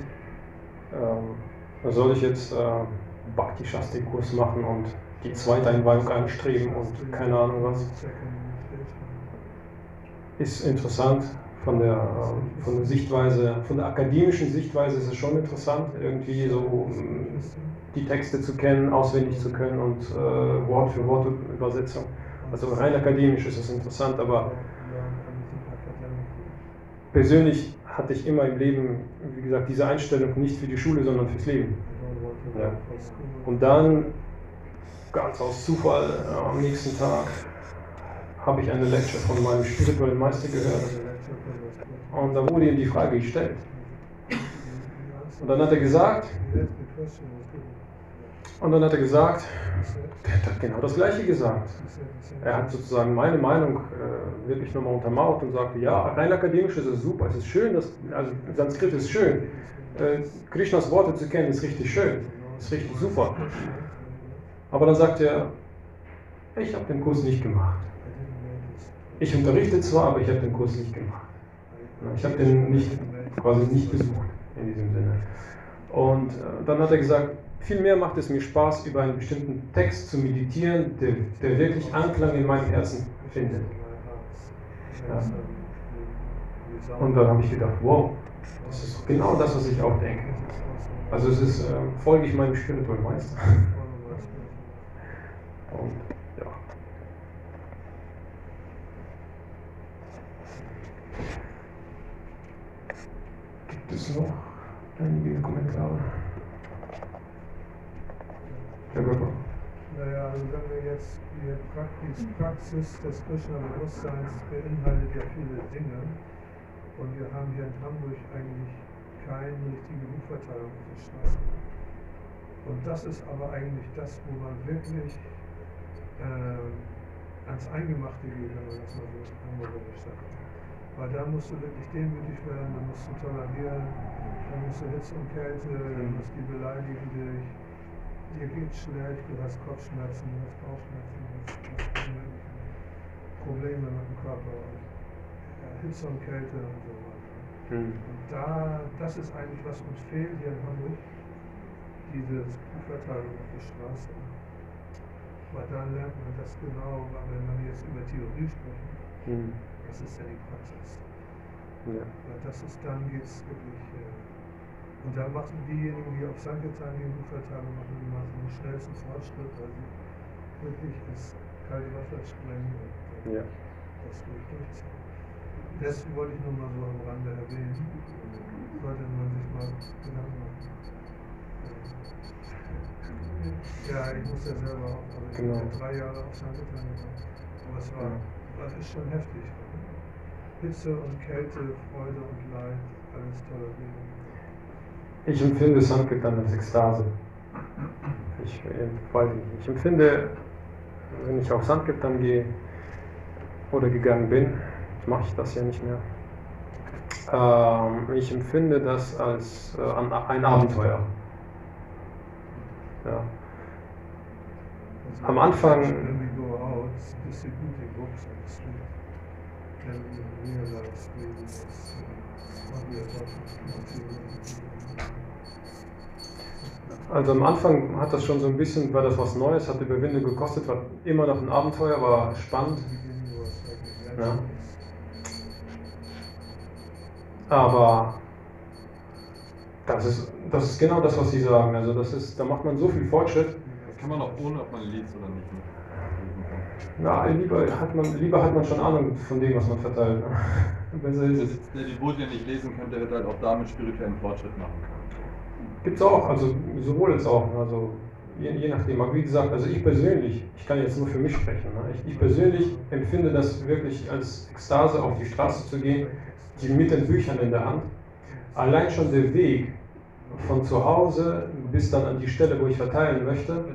Ähm, soll ich jetzt äh, Bhakti Shasti Kurs machen und die zweite Einweihung anstreben und keine Ahnung was? Ist interessant von der, von der Sichtweise, von der akademischen Sichtweise ist es schon interessant, irgendwie so ähm, die Texte zu kennen, auswendig zu können und äh, Wort für Wort Übersetzung. Also rein akademisch ist es interessant, aber persönlich hatte ich immer im Leben, wie gesagt, diese Einstellung nicht für die Schule, sondern fürs Leben. Ja. Und dann, ganz aus Zufall, am nächsten Tag habe ich eine Lecture von meinem spirituellen Meister gehört. Und da wurde ihm die Frage gestellt. Und dann hat er gesagt, und dann hat er gesagt, er hat genau das Gleiche gesagt. Er hat sozusagen meine Meinung äh, wirklich nochmal untermauert und sagte, ja, rein akademisch ist es super, es ist schön, dass, also Sanskrit ist schön, äh, Krishnas Worte zu kennen ist richtig schön, ist richtig super. Aber dann sagt er, ich habe den Kurs nicht gemacht. Ich unterrichte zwar, aber ich habe den Kurs nicht gemacht. Ich habe den nicht, quasi nicht besucht in diesem Sinne. Und äh, dann hat er gesagt, vielmehr macht es mir Spaß, über einen bestimmten Text zu meditieren, der, der wirklich Anklang in meinem Herzen findet. Ja. Und dann habe ich gedacht, wow, das ist genau das, was ich auch denke. Also es ist, äh, folge ich meinem spirituellen Meister. Und ja. Gibt es noch einige Kommentare? Herr Götter. Naja, also wenn wir jetzt die Praxis, Praxis des Krishna-Bewusstseins beinhaltet ja viele Dinge. Und wir haben hier in Hamburg eigentlich keine richtige Buchverteilung auf den Straßen. Und das ist aber eigentlich das, wo man wirklich äh, ans Eingemachte geht, wenn man das mal so hamburgerisch sagt. Weil da musst du wirklich demütig werden, da musst du tolerieren, da musst du Hitze und Kälte, da musst die beleidigen dich dir geht schlecht, du hast Kopfschmerzen, du hast Bauchschmerzen, du hast, hast Probleme mit dem Körper, ja, Hitze und Kälte und so weiter. Hm. Und da, das ist eigentlich, was uns fehlt hier in Hamburg, diese Verteilung auf der Straße. Weil da lernt man das genau, weil wenn man jetzt über Theorie sprechen, Hm. Das ist ja die Praxis. Ja. Weil das ist, dann geht es wirklich. Äh, und da machen diejenigen, die auf Sankirtan die Buchverteilung machen, die machen den schnellsten Fortschritt, weil sie wirklich das kalte Wasser sprengen und äh, Ja. das durch durchziehen. Das wollte ich nur mal so am Rande erwähnen. Sollte man sich mal Gedanken machen. Ja, ich muss ja selber auch, also ich Genau. bin ja drei Jahre auf Sankirtan gemacht. Aber es war, das ist schon heftig. Hitze und Kälte, Freude und Leid, alles tolerieren. Ich empfinde Sankirtan als Ekstase. Ich äh, weiß nicht. Ich empfinde, wenn ich auf Sankirtan gehe oder gegangen bin, mache ich das ja nicht mehr. Ähm, ich empfinde das als äh, ein Abenteuer. Ja. Also Am Anfang- Also am Anfang hat das schon so ein bisschen, war das was Neues, hat Überwindung gekostet, war immer noch ein Abenteuer, war spannend. Ja. Aber das ist, das ist genau das, was Sie sagen. Also das ist, da macht man so viel Fortschritt. Das kann man auch ohne, ob man liest oder nicht. Na, lieber hat man, lieber hat man schon Ahnung von dem, was man verteilt. Besser ist es. Der die Bodhi nicht lesen könnte, der wird halt auch damit spirituellen Fortschritt machen. Gibt's auch, also sowohl als auch. Also je, je nachdem. Aber wie gesagt, also ich persönlich, ich kann jetzt nur für mich sprechen. Ne? Ich, ich persönlich empfinde das wirklich als Ekstase, auf die Straße zu gehen, die mit den Büchern in der Hand. Allein schon der Weg von zu Hause bis dann an die Stelle, wo ich verteilen möchte,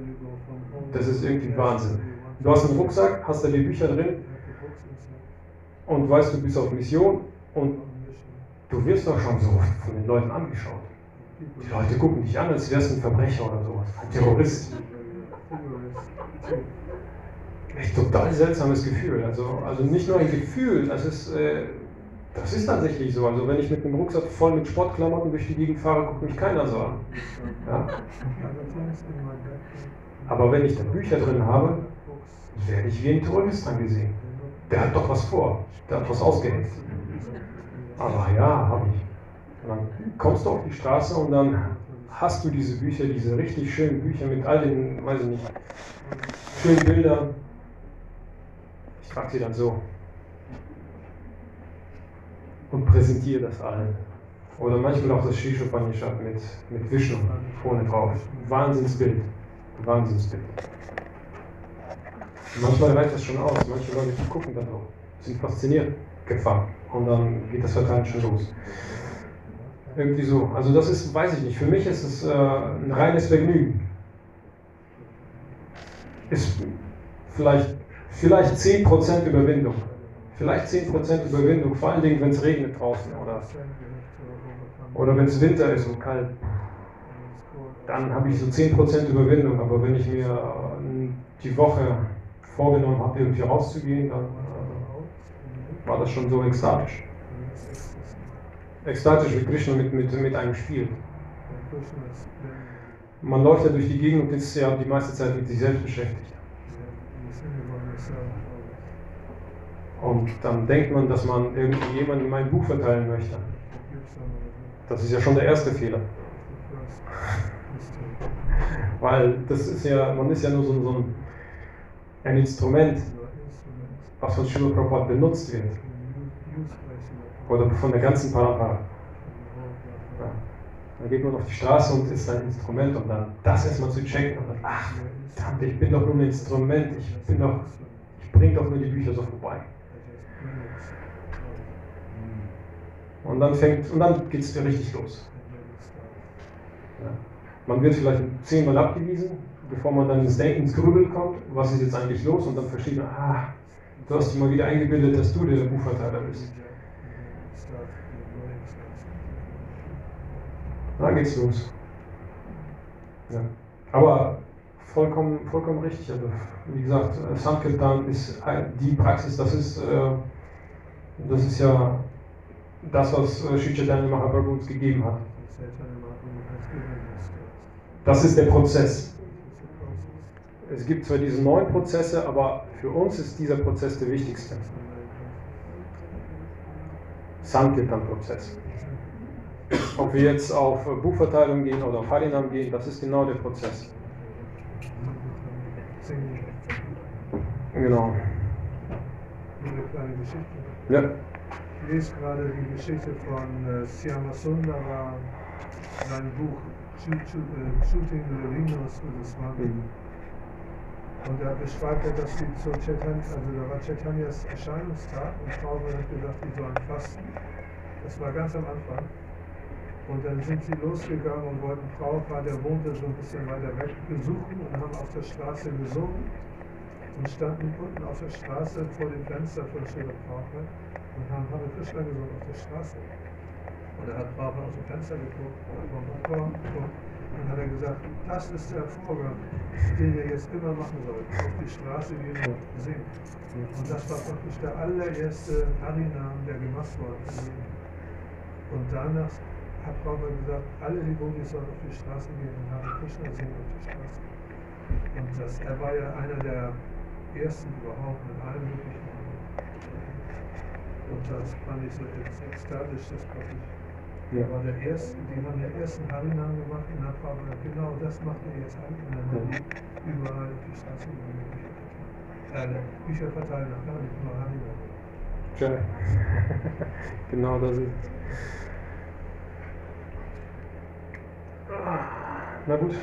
Das ist irgendwie Wahnsinn. Du hast einen Rucksack, hast da die Bücher drin und weißt, du bist auf Mission und du wirst doch schon so von den Leuten angeschaut. Die Leute gucken dich an, als wärst du ein Verbrecher oder sowas, ein Terrorist. Echt total seltsames Gefühl. Also, also nicht nur ein Gefühl, das ist, äh, das ist tatsächlich so. Also wenn ich mit einem Rucksack voll mit Sportklamotten durch die Gegend fahre, guckt mich keiner so an. Ja? Aber wenn ich da Bücher drin habe, werde ich wie ein Terrorist angesehen. Der hat doch was vor, der hat was ausgehängt. Aber ja, habe ich. Und dann kommst du auf die Straße und dann hast du diese Bücher, diese richtig schönen Bücher mit all den, weiß ich nicht, schönen Bildern. Ich trage sie dann so und präsentiere das allen. Oder manchmal auch das Shishopanishad mit, mit Vishnu vorne drauf. Wahnsinnsbild. Wahnsinnsbild. Manchmal reicht das schon aus. Manche Leute gucken dann auch, sind fasziniert, gefangen. Und dann geht das Verteilen schon los. Irgendwie so. Also das ist, weiß ich nicht. Für mich ist es äh, ein reines Vergnügen. Ist vielleicht, vielleicht 10% Überwindung. Vielleicht 10% Überwindung, vor allen Dingen, wenn es regnet draußen oder, oder wenn es Winter ist und kalt. Dann habe ich so 10% Überwindung, aber wenn ich mir äh, die Woche vorgenommen habe, irgendwie rauszugehen, dann äh, war das schon so ekstatisch. Ekstatisch wie Krishna mit, mit, mit einem Spiel. Man läuft ja durch die Gegend und ist ja die meiste Zeit mit sich selbst beschäftigt. Und dann denkt man, dass man irgendwie jemandem mein Buch verteilen möchte. Das ist ja schon der erste Fehler. Weil das ist ja, man ist ja nur so, so ein, ein Instrument, was von Srila Prabhupada benutzt wird. Oder von der ganzen Parampara. Ja. Dann geht man auf die Straße und ist ein Instrument und dann das erstmal zu checken und dann, ach, ich bin doch nur ein Instrument, ich bin doch, ich bringe doch nur die Bücher so vorbei. Und dann fängt, und dann geht es richtig los. Ja. Man wird vielleicht zehnmal abgewiesen, bevor man dann ins Denken, ins Grübeln kommt, was ist jetzt eigentlich los, und dann versteht man, ah, du hast dich mal wieder eingebildet, dass du der Buchverteiler bist. Dann geht's los. Ja. Aber vollkommen, vollkommen richtig. Also, wie gesagt, Sankirtan ist die Praxis, das ist, äh, das ist ja das, was äh, Mahaprabhu uns gegeben hat. Das ist der Prozess. Es gibt zwar diese neuen Prozesse, aber für uns ist dieser Prozess der wichtigste. Sankirtan-Prozess. Ob wir jetzt auf Buchverteilung gehen oder auf Harinam gehen, das ist genau der Prozess. Genau. Eine kleine Geschichte. Ja. Ich lese gerade die Geschichte von äh, Syama Sundara, sein Buch Shoot, Shoot, äh, Shooting the with a Swami. Mhm. Und da beschreibt er, dass sie zu Chaitanya, also da war Chaitanyas Erscheinungstag und Frauenberg hat gesagt, die sollen fasten. Das war ganz am Anfang. Und dann sind sie losgegangen und wollten Prabhupada, der wohnte so ein bisschen weiter weg, besuchen und haben auf der Straße gesungen und standen unten auf der Straße vor dem Fenster von Srila Prabhupada und haben Hare Krishna gesungen auf der Straße. Und da hat Prabhupada aus dem Fenster geguckt, vom Balkon geguckt und hat er gesagt, das ist der Vorgang, den ihr jetzt immer machen sollt, auf die Straße gehen und singen. Und das war praktisch der allererste Harinam, der gemacht worden ist. Und danach hat Prabhupada gesagt, alle die Devotees sollen auf die Straße gehen und Hare Krishna singen auf die Straße. Und das, er war ja einer der ersten überhaupt mit allem möglichen. Und das fand ich so ekstatisch, das praktisch. Er war der Erste, die haben der ersten Teilnahme gemacht in der Genau das macht er jetzt an in der Musik. Überall die Straße über äh, Bücher verteilen, auch gar nicht nur Hannibal. Ja. genau das ist es. Na gut,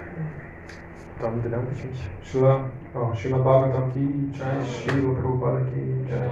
dann bedanke ich mich. Shiva, oh, Shiva Bhagavatam Ki Jai, Shiva Prabhupada Ki Jai.